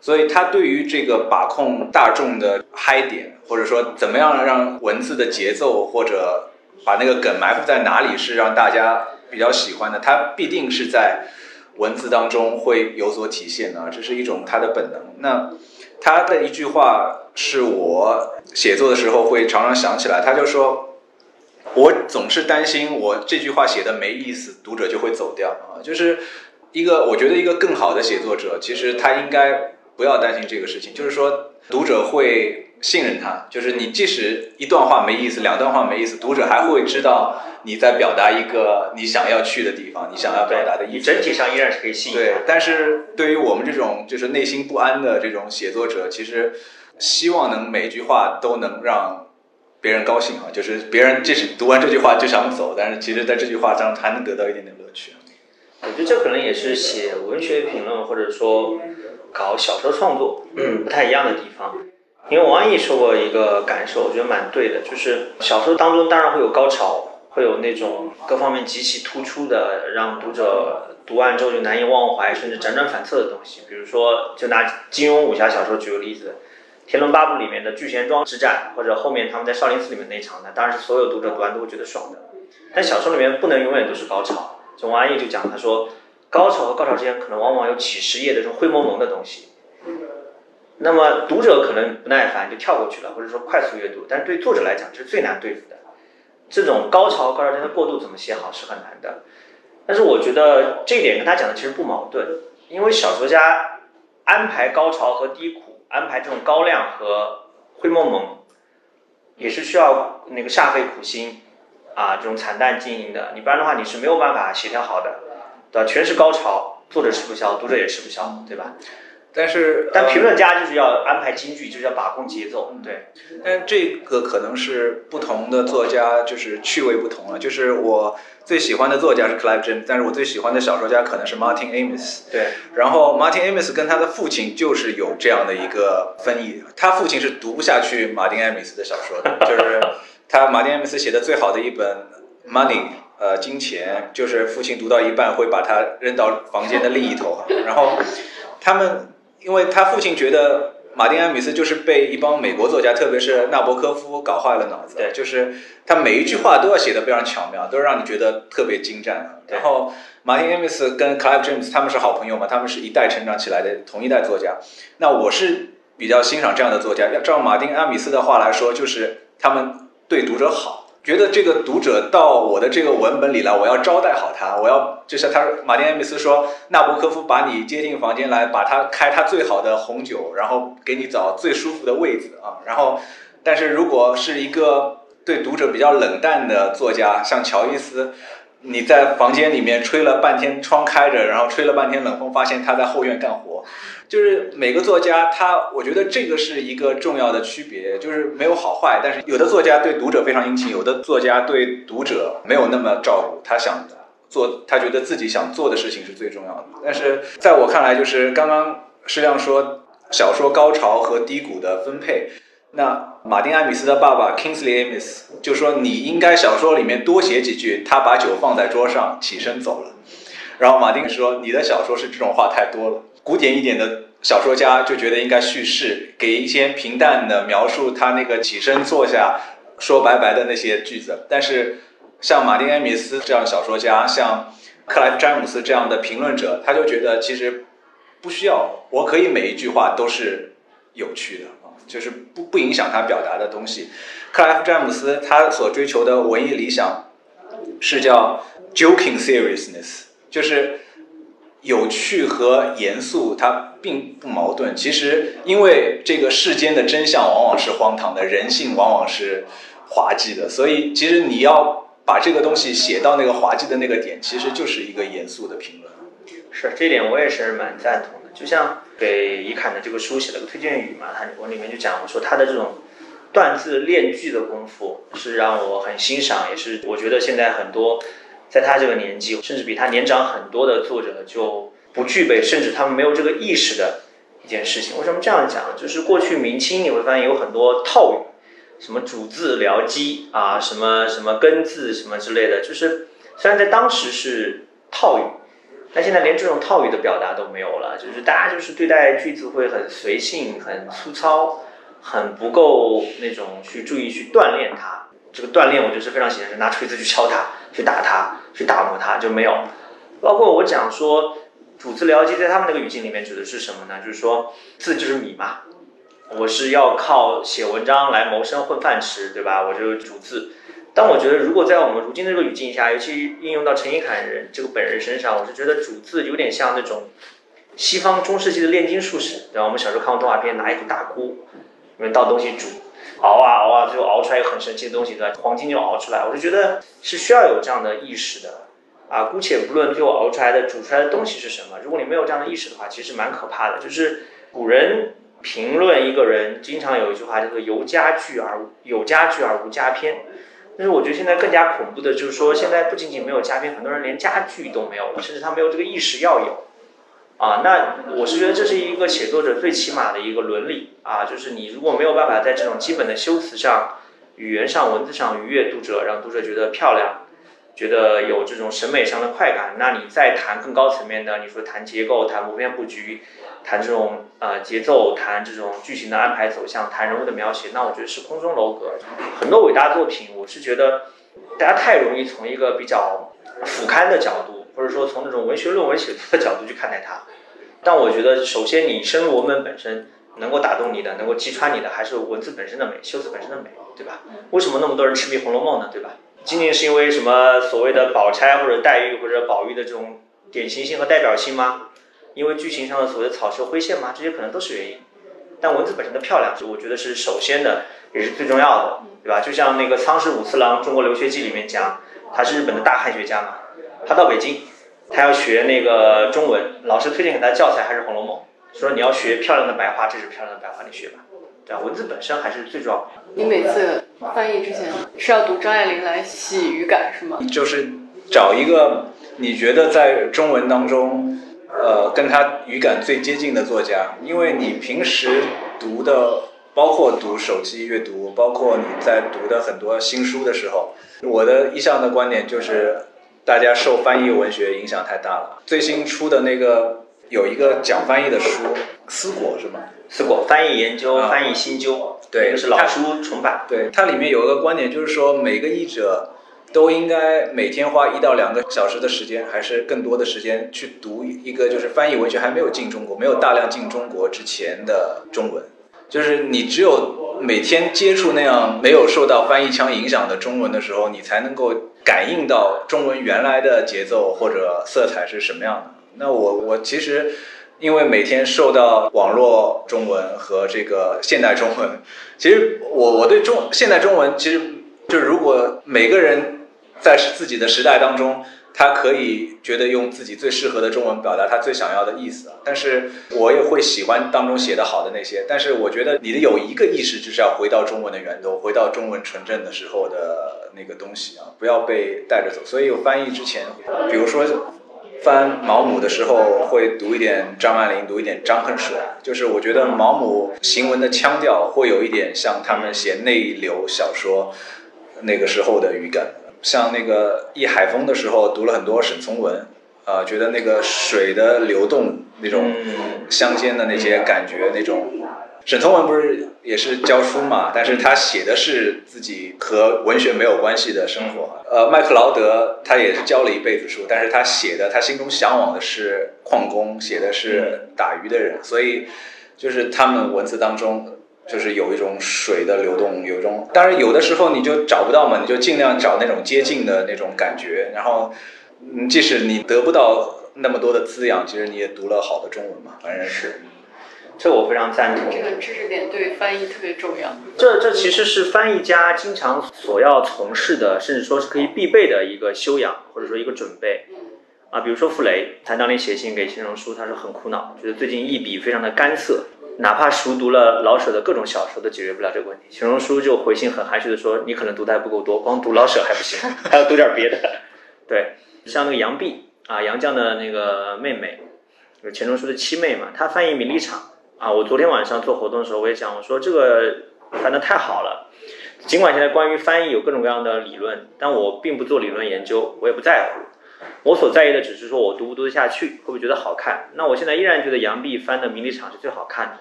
所以他对于这个把控大众的嗨点，或者说怎么样让文字的节奏或者把那个梗埋伏在哪里是让大家比较喜欢的，他必定是在。文字当中会有所体现啊，这是一种他的本能。那他的一句话是我写作的时候会常常想起来，他就说：“我总是担心我这句话写的没意思，读者就会走掉啊。”就是一个我觉得一个更好的写作者，其实他应该不要担心这个事情，就是说读者会。信任他，就是你即使一段话没意思，两段话没意思，读者还会知道你在表达一个你想要去的地方，你想要表达的意思。整体上依然是可以信。对，但是对于我们这种就是内心不安的这种写作者，其实希望能每一句话都能让别人高兴啊，就是别人即使读完这句话就想走，但是其实在这句话上还能得到一点点乐趣。我觉得这可能也是写文学评论或者说搞小说创作不太一样的地方。因为王安忆说过一个感受，我觉得蛮对的，就是小说当中当然会有高潮，会有那种各方面极其突出的，让读者读完之后就难以忘怀，甚至辗转反侧的东西。比如说，就拿金庸武侠小说举个例子，《天龙八部》里面的聚贤庄之战，或者后面他们在少林寺里面那一场，那当然是所有读者读完都会觉得爽的。但小说里面不能永远都是高潮。就王安忆就讲，他说，高潮和高潮之间可能往往有几十页的这种灰蒙蒙的东西。那么读者可能不耐烦就跳过去了，或者说快速阅读，但是对作者来讲这是最难对付的。这种高潮和高潮之间的过渡怎么写好是很难的。但是我觉得这一点跟他讲的其实不矛盾，因为小说家安排高潮和低谷，安排这种高亮和灰蒙蒙，也是需要那个煞费苦心啊，这种惨淡经营的。你不然的话你是没有办法协调好的，对吧？全是高潮，作者吃不消，读者也吃不消，对吧？但是，但评论家就是要安排京剧，就是要把控节奏，对。但这个可能是不同的作家，就是趣味不同了。就是我最喜欢的作家是 Clive James，但是我最喜欢的小说家可能是 Martin Amis。对。然后 Martin Amis 跟他的父亲就是有这样的一个分异，他父亲是读不下去马丁艾米斯的小说的，就是他马丁艾米斯写的最好的一本 Money。呃金钱，就是父亲读到一半会把它扔到房间的另一头哈。然后他们，因为他父亲觉得马丁·艾米斯就是被一帮美国作家，特别是纳博科夫搞坏了脑子，对，就是他每一句话都要写的非常巧妙，都让你觉得特别精湛。然后马丁·艾米斯跟 Clive James 他们是好朋友嘛，他们是一代成长起来的同一代作家。那我是比较欣赏这样的作家。要照马丁·艾米斯的话来说，就是他们对读者好，觉得这个读者到我的这个文本里来，我要招待好他，我要就是他马丁·艾米斯说，纳博科夫把你接进房间来，把他开他最好的红酒，然后给你找最舒服的位子啊。然后，但是如果是一个对读者比较冷淡的作家，像乔伊斯。你在房间里面吹了半天，窗开着，然后吹了半天冷风，发现他在后院干活。就是每个作家，他我觉得这个是一个重要的区别，就是没有好坏。但是有的作家对读者非常殷勤，有的作家对读者没有那么照顾。他想做，他觉得自己想做的事情是最重要的。但是在我看来，就是刚刚施亮说小说高潮和低谷的分配。那马丁·艾米斯的爸爸 Kingsley Amis 就说：“你应该小说里面多写几句。”他把酒放在桌上，起身走了。然后马丁说：“你的小说是这种话太多了。古典一点的小说家就觉得应该叙事，给一些平淡的描述他那个起身坐下说拜拜的那些句子。但是像马丁·艾米斯这样小说家，像克莱夫·詹姆斯这样的评论者，他就觉得其实不需要，我可以每一句话都是有趣的。”就是不不影响他表达的东西。克莱夫·詹姆斯他所追求的文艺理想是叫 joking seriousness，就是有趣和严肃它并不矛盾。其实因为这个世间的真相往往是荒唐的，人性往往是滑稽的，所以其实你要把这个东西写到那个滑稽的那个点，其实就是一个严肃的评论。是这点我也是蛮赞同的，就像。给伊侃的这个书写了个推荐语嘛，他我里面就讲我说他的这种断字练句的功夫是让我很欣赏，也是我觉得现在很多在他这个年纪，甚至比他年长很多的作者就不具备，甚至他们没有这个意识的一件事情。为什么这样讲？就是过去明清你会发现有很多套语，什么主字僚机啊，什么什么根字什么之类的，就是虽然在当时是套语。但现在连这种套语的表达都没有了，就是大家就是对待句子会很随性、很粗糙、很不够那种去注意去锻炼它。这个锻炼我就是非常喜欢，拿锤子去敲它、去打它、去打磨它就没有。包括我讲说主字僚机，在他们那个语境里面指的是什么呢？就是说字就是米嘛，我是要靠写文章来谋生混饭吃，对吧？我就主字。但我觉得，如果在我们如今这个语境下，尤其应用到陈一侃人这个本人身上，我是觉得主字有点像那种西方中世纪的炼金术士，对吧？我们小时候看过动画片，拿一口大锅，里面倒东西煮，熬啊熬啊，最后熬出来一个很神奇的东西，对吧？黄金就熬出来。我就觉得是需要有这样的意识的啊。姑且不论最后熬出来的煮出来的东西是什么，如果你没有这样的意识的话，其实蛮可怕的。就是古人评论一个人，经常有一句话叫做“有家具而有家具而无家篇”。但是我觉得现在更加恐怖的就是说，现在不仅仅没有嘉宾，很多人连家具都没有了，甚至他没有这个意识要有。啊，那我是觉得这是一个写作者最起码的一个伦理啊，就是你如果没有办法在这种基本的修辞上、语言上、文字上愉悦读者，让读者觉得漂亮，觉得有这种审美上的快感，那你再谈更高层面的，你说谈结构、谈谋篇布局。谈这种呃节奏，谈这种剧情的安排走向，谈人物的描写，那我觉得是空中楼阁。很多伟大作品，我是觉得大家太容易从一个比较俯瞰的角度，或者说从那种文学论文写作的角度去看待它。但我觉得，首先你深入文本本身，能够打动你的，能够击穿你的，还是文字本身的美，修辞本身的美，对吧？为什么那么多人痴迷《红楼梦》呢？对吧？仅仅是因为什么所谓的宝钗或者黛玉或者宝玉的这种典型性和代表性吗？因为剧情上的所谓的草蛇灰线吗，这些可能都是原因，但文字本身的漂亮，我觉得是首先的，也是最重要的，对吧？就像那个仓史武次郎《中国留学记》里面讲，他是日本的大汉学家嘛，他到北京，他要学那个中文，老师推荐给他教材还是《红楼梦》，说你要学漂亮的白话，这是漂亮的白话，你学吧，对吧？文字本身还是最重要的。你每次翻译之前是要读张爱玲来洗语感是吗？就是找一个你觉得在中文当中。呃，跟他语感最接近的作家，因为你平时读的，包括读手机阅读，包括你在读的很多新书的时候，我的一向的观点就是，大家受翻译文学影响太大了。最新出的那个有一个讲翻译的书，思果是吗？思果翻译研究、翻译新究，对，就是老书重版。对，它里面有一个观点，就是说每个译者都应该每天花一到两个小时的时间，还是更多的时间去读一个就是翻译文学还没有进中国、没有大量进中国之前的中文。就是你只有每天接触那样没有受到翻译腔影响的中文的时候，你才能够感应到中文原来的节奏或者色彩是什么样的。那我我其实。因为每天受到网络中文和这个现代中文，其实我我对中现代中文，其实就如果每个人在自己的时代当中，他可以觉得用自己最适合的中文表达他最想要的意思啊。但是我也会喜欢当中写的好的那些。但是我觉得你的有一个意识，就是要回到中文的源头，回到中文纯正的时候的那个东西啊，不要被带着走。所以我翻译之前，比如说。翻毛姆的时候会读一点张爱玲，读一点张恨水，就是我觉得毛姆行文的腔调会有一点像他们写内流小说那个时候的语感。像那个忆海风的时候读了很多沈从文，啊，觉得那个水的流动那种乡间的那些感觉那种。沈从文不是也是教书嘛？但是他写的是自己和文学没有关系的生活。呃，麦克劳德他也是教了一辈子书，但是他写的他心中向往的是矿工，写的是打鱼的人。所以，就是他们文字当中就是有一种水的流动，有一种。当然，有的时候你就找不到嘛，你就尽量找那种接近的那种感觉。然后，嗯，即使你得不到那么多的滋养，其实你也读了好的中文嘛，反正是。这我非常赞同。这个知识点对翻译特别重要。这这其实是翻译家经常所要从事的，甚至说是可以必备的一个修养，或者说一个准备。啊，比如说傅雷，他当年写信给钱钟书，他说很苦恼，觉得最近一笔非常的干涩，哪怕熟读了老舍的各种小说，都解决不了这个问题。钱钟书就回信很含蓄的说：“你可能读的还不够多，光读老舍还不行，还要读点别的。”对，像那个杨碧啊，杨绛的那个妹妹，就是钱钟书的七妹嘛，她翻译《名利场》。啊，我昨天晚上做活动的时候，我也讲，我说这个翻的太好了。尽管现在关于翻译有各种各样的理论，但我并不做理论研究，我也不在乎。我所在意的只是说我读不读得下去，会不会觉得好看。那我现在依然觉得杨碧翻的《名利场》是最好看的，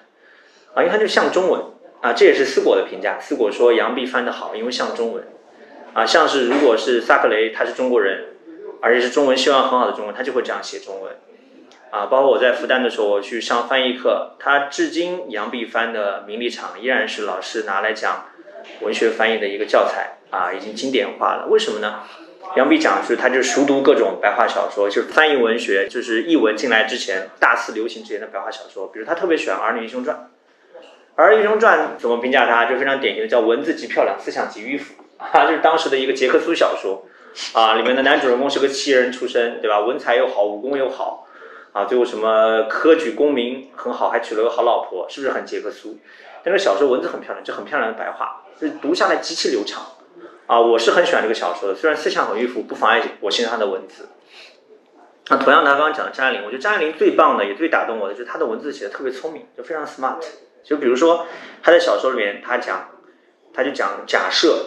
啊，因为它就像中文啊，这也是思果的评价。思果说杨碧翻的好，因为像中文啊，像是如果是萨克雷他是中国人，而且是中文希望很好的中文，他就会这样写中文。啊，包括我在复旦的时候，我去上翻译课，他至今杨碧翻的《名利场》依然是老师拿来讲文学翻译的一个教材啊，已经经典化了。为什么呢？杨碧讲是，他就熟读各种白话小说，就是翻译文学，就是译文进来之前大肆流行之前的白话小说。比如他特别喜欢《儿女英雄传》，《儿女英雄传》怎么评价他？就非常典型的叫文字极漂亮，思想极迂腐 啊，就是当时的一个杰克苏小说啊，里面的男主人公是个奇人出身，对吧？文采又好，武功又好。啊，最后什么科举功名很好，还娶了个好老婆，是不是很杰克苏？但是小说文字很漂亮，就很漂亮的白话，就读下来极其流畅。啊，我是很喜欢这个小说的，虽然思想很迂腐，不妨碍我欣赏他的文字。那同样，他刚刚讲的张爱玲，我觉得张爱玲最棒的，也最打动我的，就是她的文字写的特别聪明，就非常 smart。就比如说，她在小说里面，她讲，她就讲假设，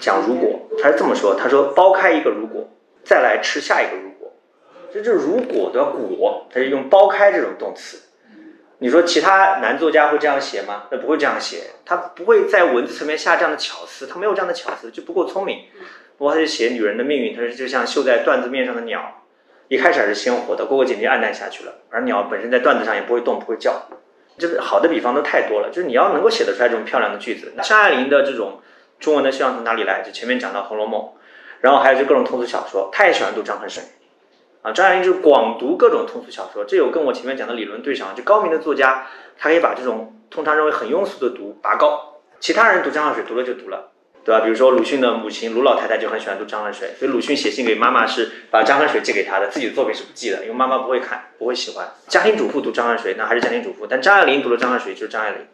讲如果，她是这么说，她说剥开一个如果，再来吃下一个如果。这就是如果的果，它是用剥开这种动词。你说其他男作家会这样写吗？那不会这样写，他不会在文字层面下这样的巧思，他没有这样的巧思，就不够聪明。不过他就写女人的命运，他是就像绣在缎子面上的鸟，一开始还是鲜活的，过过几年暗淡下去了。而鸟本身在缎子上也不会动，不会叫。这个好的比方都太多了，就是你要能够写得出来这种漂亮的句子。那张爱玲的这种中文的修养从哪里来？就前面讲到《红楼梦》，然后还有就各种通俗小说，他也喜欢读张恨水。啊，张爱玲就是广读各种通俗小说，这有跟我前面讲的理论对上。就高明的作家，他可以把这种通常认为很庸俗的读拔高。其他人读张恨水，读了就读了，对吧？比如说鲁迅的母亲鲁老太太就很喜欢读张恨水，所以鲁迅写信给妈妈是把张恨水寄给她的，自己的作品是不寄的，因为妈妈不会看，不会喜欢。家庭主妇读张恨水，那还是家庭主妇。但张爱玲读了张恨水就是张爱玲。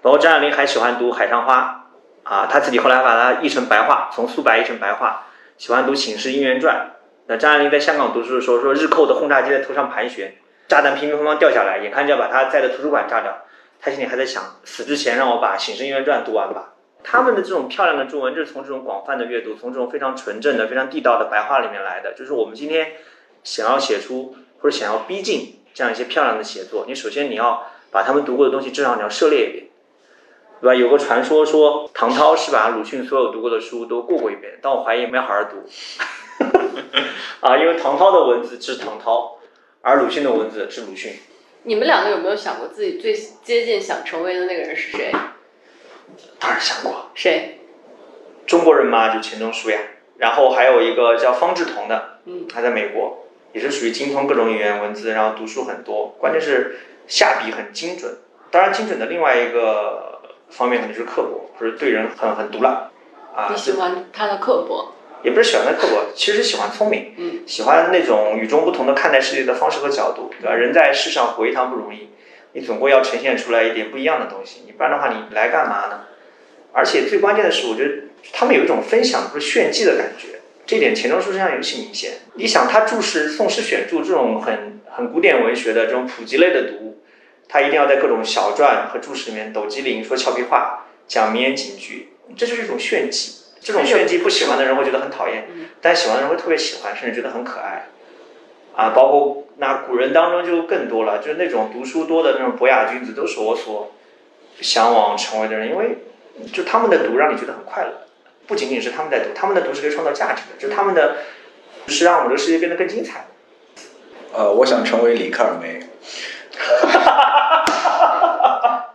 包括张爱玲还喜欢读《海上花》，啊，她自己后来把它译成白话，从素白译成白话，喜欢读《醒世姻缘传》。张爱玲在香港读书的时候，说日寇的轰炸机在头上盘旋，炸弹乒乒乓乓掉下来，眼看就要把她在的图书馆炸掉。她心里还在想，死之前让我把《醒世姻缘传》读完吧。他们的这种漂亮的中文，就是从这种广泛的阅读，从这种非常纯正的、非常地道的白话里面来的。就是我们今天想要写出或者想要逼近这样一些漂亮的写作，你首先你要把他们读过的东西至少你要涉猎一遍，对吧？有个传说说唐涛是把鲁迅所有读过的书都过过一遍，但我怀疑没好好读。啊，因为唐涛的文字是唐涛，而鲁迅的文字是鲁迅。你们两个有没有想过自己最接近想成为的那个人是谁？当然想过。谁？中国人嘛，就钱钟书呀。然后还有一个叫方志同的，嗯，他在美国，也是属于精通各种语言文字，然后读书很多，关键是下笔很精准。当然，精准的另外一个方面肯定是刻薄，就是对人很很毒辣。啊，你喜欢他的刻薄？也不是喜欢他刻薄，其实喜欢聪明，嗯，喜欢那种与众不同的看待世界的方式和角度，对吧？人在世上活一趟不容易，你总归要呈现出来一点不一样的东西，你不然的话，你来干嘛呢？而且最关键的是，我觉得他们有一种分享不是炫技的感觉，这点钱钟书身上尤其明显。你想，他注释《宋诗选注》这种很很古典文学的这种普及类的读物，他一定要在各种小传和注释里面抖机灵、说俏皮话、讲名言警句，这就是一种炫技。这种炫技不喜欢的人会觉得很讨厌，但喜欢的人会特别喜欢，甚至觉得很可爱。啊，包括那古人当中就更多了，就是那种读书多的那种博雅君子，都是我所向往成为的人，因为就他们的读让你觉得很快乐，不仅仅是他们在读，他们的读是可以创造价值的，就他们的是让我们这个世界变得更精彩。呃，我想成为李克尔梅，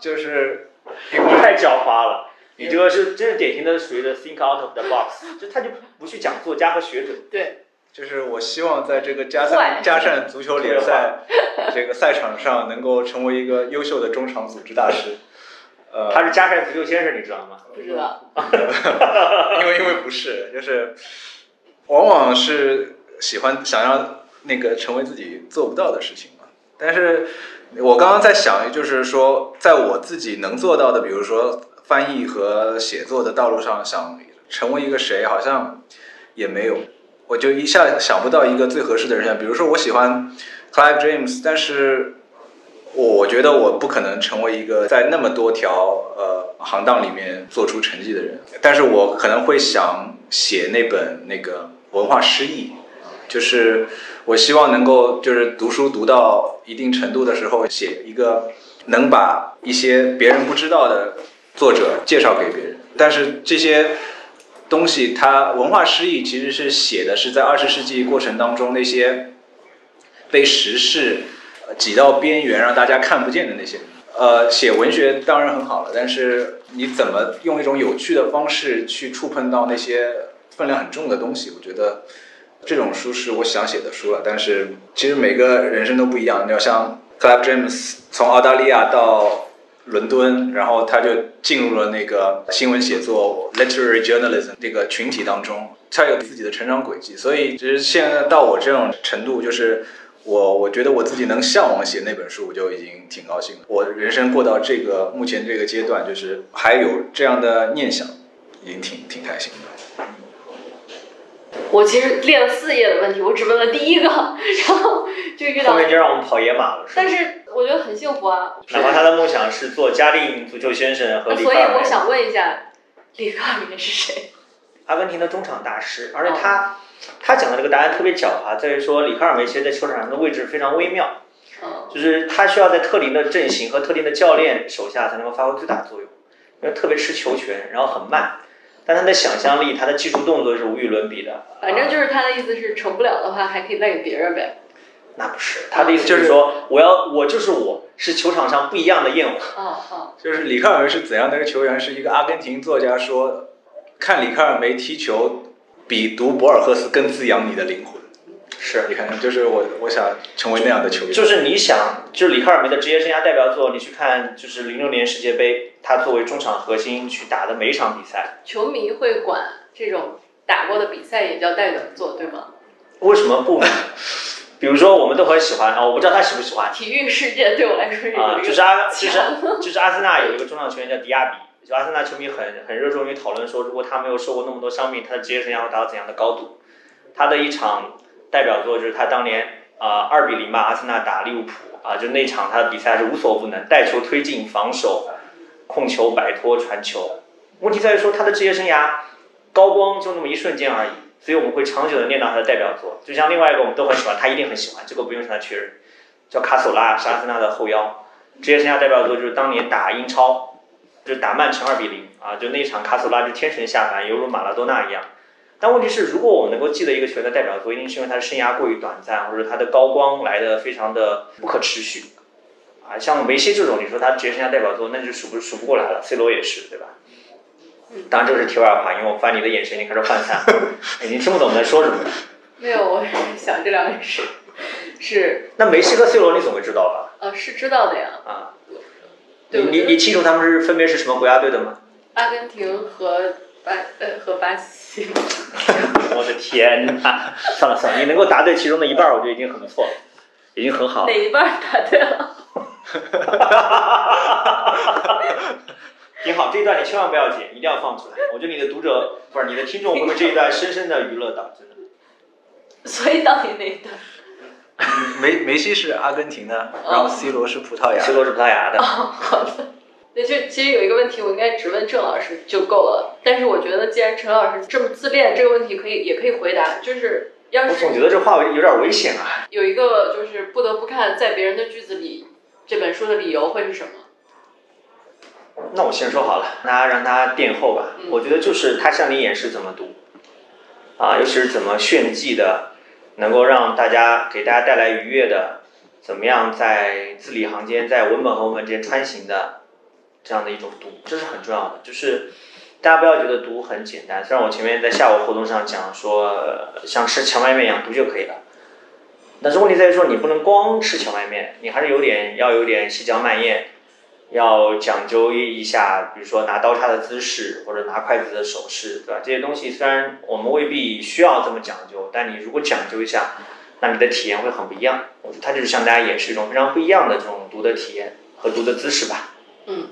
就是 因为太狡猾了。你这个是真是典型的属于的 think out of the box，就他就不去讲作家和学者。对，就是我希望在这个加善加善足球联赛这个赛场上能够成为一个优秀的中场组织大师。呃，他是加善足球先生，你知道吗？不知道。因为因为不是，就是往往是喜欢想让那个成为自己做不到的事情嘛。但是我刚刚在想，就是说，在我自己能做到的，比如说。翻译和写作的道路上，想成为一个谁，好像也没有，我就一下想不到一个最合适的人。比如说，我喜欢 Clive James，但是我觉得我不可能成为一个在那么多条呃行当里面做出成绩的人。但是我可能会想写那本那个文化诗意，就是我希望能够就是读书读到一定程度的时候，写一个能把一些别人不知道的。作者介绍给别人，但是这些东西，它文化诗意其实是写的是在二十世纪过程当中那些被时事挤到边缘让大家看不见的那些。呃，写文学当然很好了，但是你怎么用一种有趣的方式去触碰到那些分量很重的东西？我觉得这种书是我想写的书了。但是其实每个人生都不一样，你要像 Clive James 从澳大利亚到。伦敦，然后他就进入了那个新闻写作 （literary journalism） 这个群体当中，他有自己的成长轨迹。所以，其实现在到我这种程度，就是我我觉得我自己能向往写那本书，我就已经挺高兴了。我人生过到这个目前这个阶段，就是还有这样的念想，已经挺挺开心的。我其实列了四页的问题，我只问了第一个，然后就遇到后面就让我们跑野马了。但是我觉得很幸福啊。哪怕他的梦想是做嘉定足球先生和里所以我想问一下，里克尔梅是谁？阿根廷的中场大师，而且他他讲的这个答案特别狡猾，在于说里克尔梅其实在球场上的位置非常微妙，就是他需要在特定的阵型和特定的教练手下才能够发挥最大作用，因为特别吃球权，然后很慢。但他的想象力，他的技术动作是无与伦比的。反正就是他的意思是，成不了的话，还可以卖给别人呗。那不是他的意思，就是说，我要我就是我是球场上不一样的焰火。哦哦。就是里克尔梅是怎样的一个球员？是一个阿根廷作家说，看里克尔梅踢球，比读博尔赫斯更滋养你的灵魂。是，你看，就是我，我想成为那样的球员。就是你想，就是里克尔梅的职业生涯代表作，你去看，就是零六年世界杯，他作为中场核心去打的每一场比赛。球迷会管这种打过的比赛也叫代表作，对吗？为什么不？比如说，我们都很喜欢啊，我不知道他喜不喜欢。体育世界对我来说啊，就是阿，就是 就是阿森纳有一个中场球员叫迪亚比，就阿森纳球迷很很热衷于讨论说，如果他没有受过那么多伤病，他的职业生涯会达到怎样的高度？他的一场。代表作就是他当年啊二比零吧阿森纳打利物浦啊，就那场他的比赛是无所不能，带球推进、防守、控球、摆脱、传球，问题在于说他的职业生涯高光就那么一瞬间而已，所以我们会长久的念叨他的代表作。就像另外一个我们都很喜欢，他一定很喜欢，这个不用向他确认，叫卡索拉，是阿森纳的后腰。职业生涯代表作就是当年打英超，就是打曼城二比零啊，就那场卡索拉就天神下凡，犹如马拉多纳一样。但问题是，如果我们能够记得一个球员的代表作，一定是因为他的生涯过于短暂，或者他的高光来的非常的不可持续。啊，像梅西这种，你说他职业生涯代表作，那就数不数不过来了。C 罗也是，对吧？当然这个是题外话，因为我发现你的眼神已经开始涣散，已经听不懂我在说什么。没有，我想这两个是是。那梅西和 C 罗你总会知道吧？呃，是知道的呀。啊。你你你清楚他们是分别是什么国家队的吗？阿根廷和巴呃和巴西。我的天哪！算了算了，你能够答对其中的一半，我觉得已经很不错了，已经很好了。哪一半答对了？挺好，这一段你千万不要剪，一定要放出来。我觉得你的读者不是你的听众会被这一段深深的娱乐到，真的。所以到底哪一段？梅梅西是阿根廷的，然后 C 罗是葡萄牙，C 罗是葡萄牙的。好的。那就其实有一个问题，我应该只问郑老师就够了。但是我觉得，既然陈老师这么自恋，这个问题可以也可以回答，就是要是我总觉得这话有点危险啊。有一个就是不得不看在别人的句子里这本书的理由会是什么？那我先说好了，那让他垫后吧。我觉得就是他向你演示怎么读，啊，尤其是怎么炫技的，能够让大家给大家带来愉悦的，怎么样在字里行间在文本和文本之间穿行的。这样的一种读，这是很重要的。就是大家不要觉得读很简单。虽然我前面在下午活动上讲说，像吃荞麦面一样读就可以了，但是问题在于说，你不能光吃荞麦面，你还是有点要有点细嚼慢咽，要讲究一下，比如说拿刀叉的姿势或者拿筷子的手势，对吧？这些东西虽然我们未必需要这么讲究，但你如果讲究一下，那你的体验会很不一样。我觉得它就是向大家演示一种非常不一样的这种读的体验和读的姿势吧。嗯。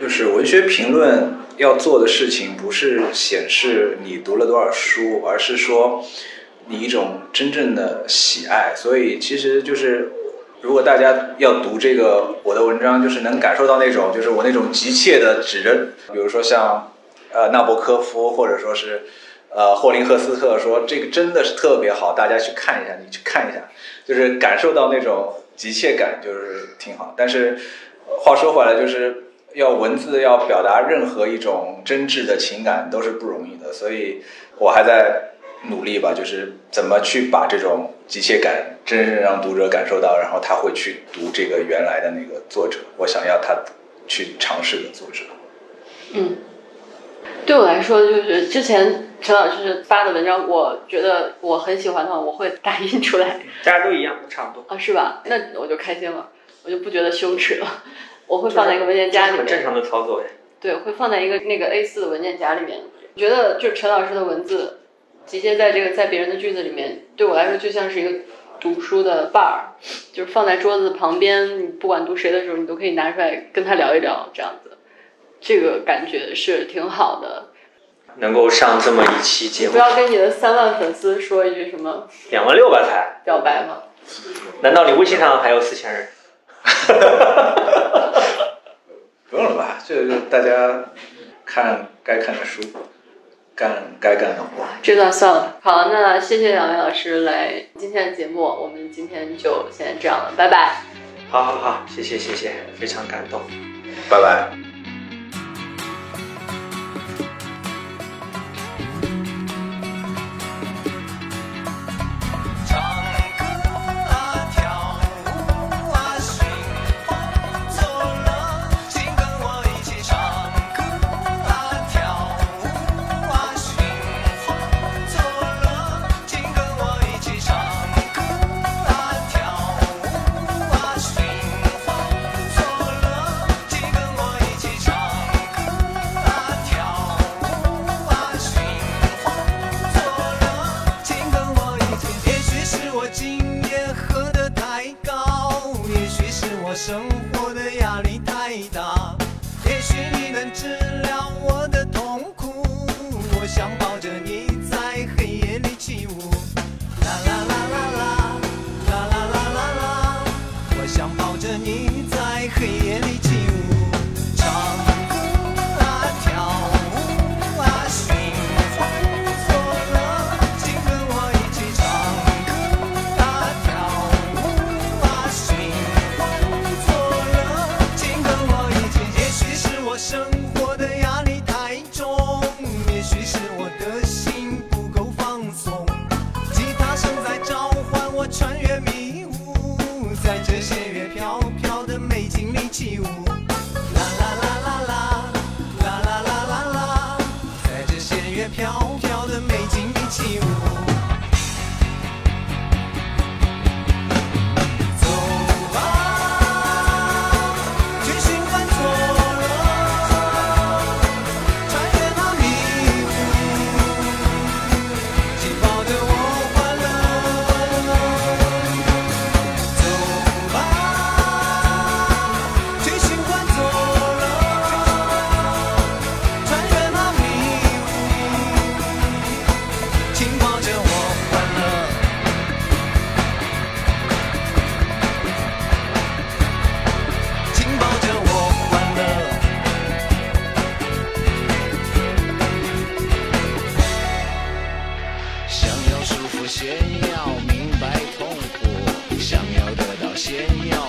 就是文学评论要做的事情，不是显示你读了多少书，而是说你一种真正的喜爱。所以，其实就是如果大家要读这个我的文章，就是能感受到那种，就是我那种急切的指着，比如说像呃纳博科夫，或者说是呃霍林赫斯特说这个真的是特别好，大家去看一下，你去看一下，就是感受到那种急切感，就是挺好。但是话说回来，就是。要文字要表达任何一种真挚的情感都是不容易的，所以我还在努力吧，就是怎么去把这种急切感真正让读者感受到，然后他会去读这个原来的那个作者，我想要他去尝试的作者。嗯，对我来说，就是之前陈老师发的文章，我觉得我很喜欢的话，我会打印出来。大家都一样，差不多啊，是吧？那我就开心了，我就不觉得羞耻了。我会放在一个文件夹里面。很正常的操作对，会放在一个那个 A4 的文件夹里面。觉得就陈老师的文字，集结在这个在别人的句子里面，对我来说就像是一个读书的伴儿，就是放在桌子旁边，你不管读谁的时候，你都可以拿出来跟他聊一聊，这样子，这个感觉是挺好的。能够上这么一期节目，不要跟你的三万粉丝说一句什么？两万六吧才表白吗？难道你微信上还有四千人？不用了吧，这个就大家看该看的书，干该干的活。这段算了。好，那谢谢两位老师来今天的节目，我们今天就先这样了，拜拜。好好好，谢谢谢谢，非常感动，拜拜。得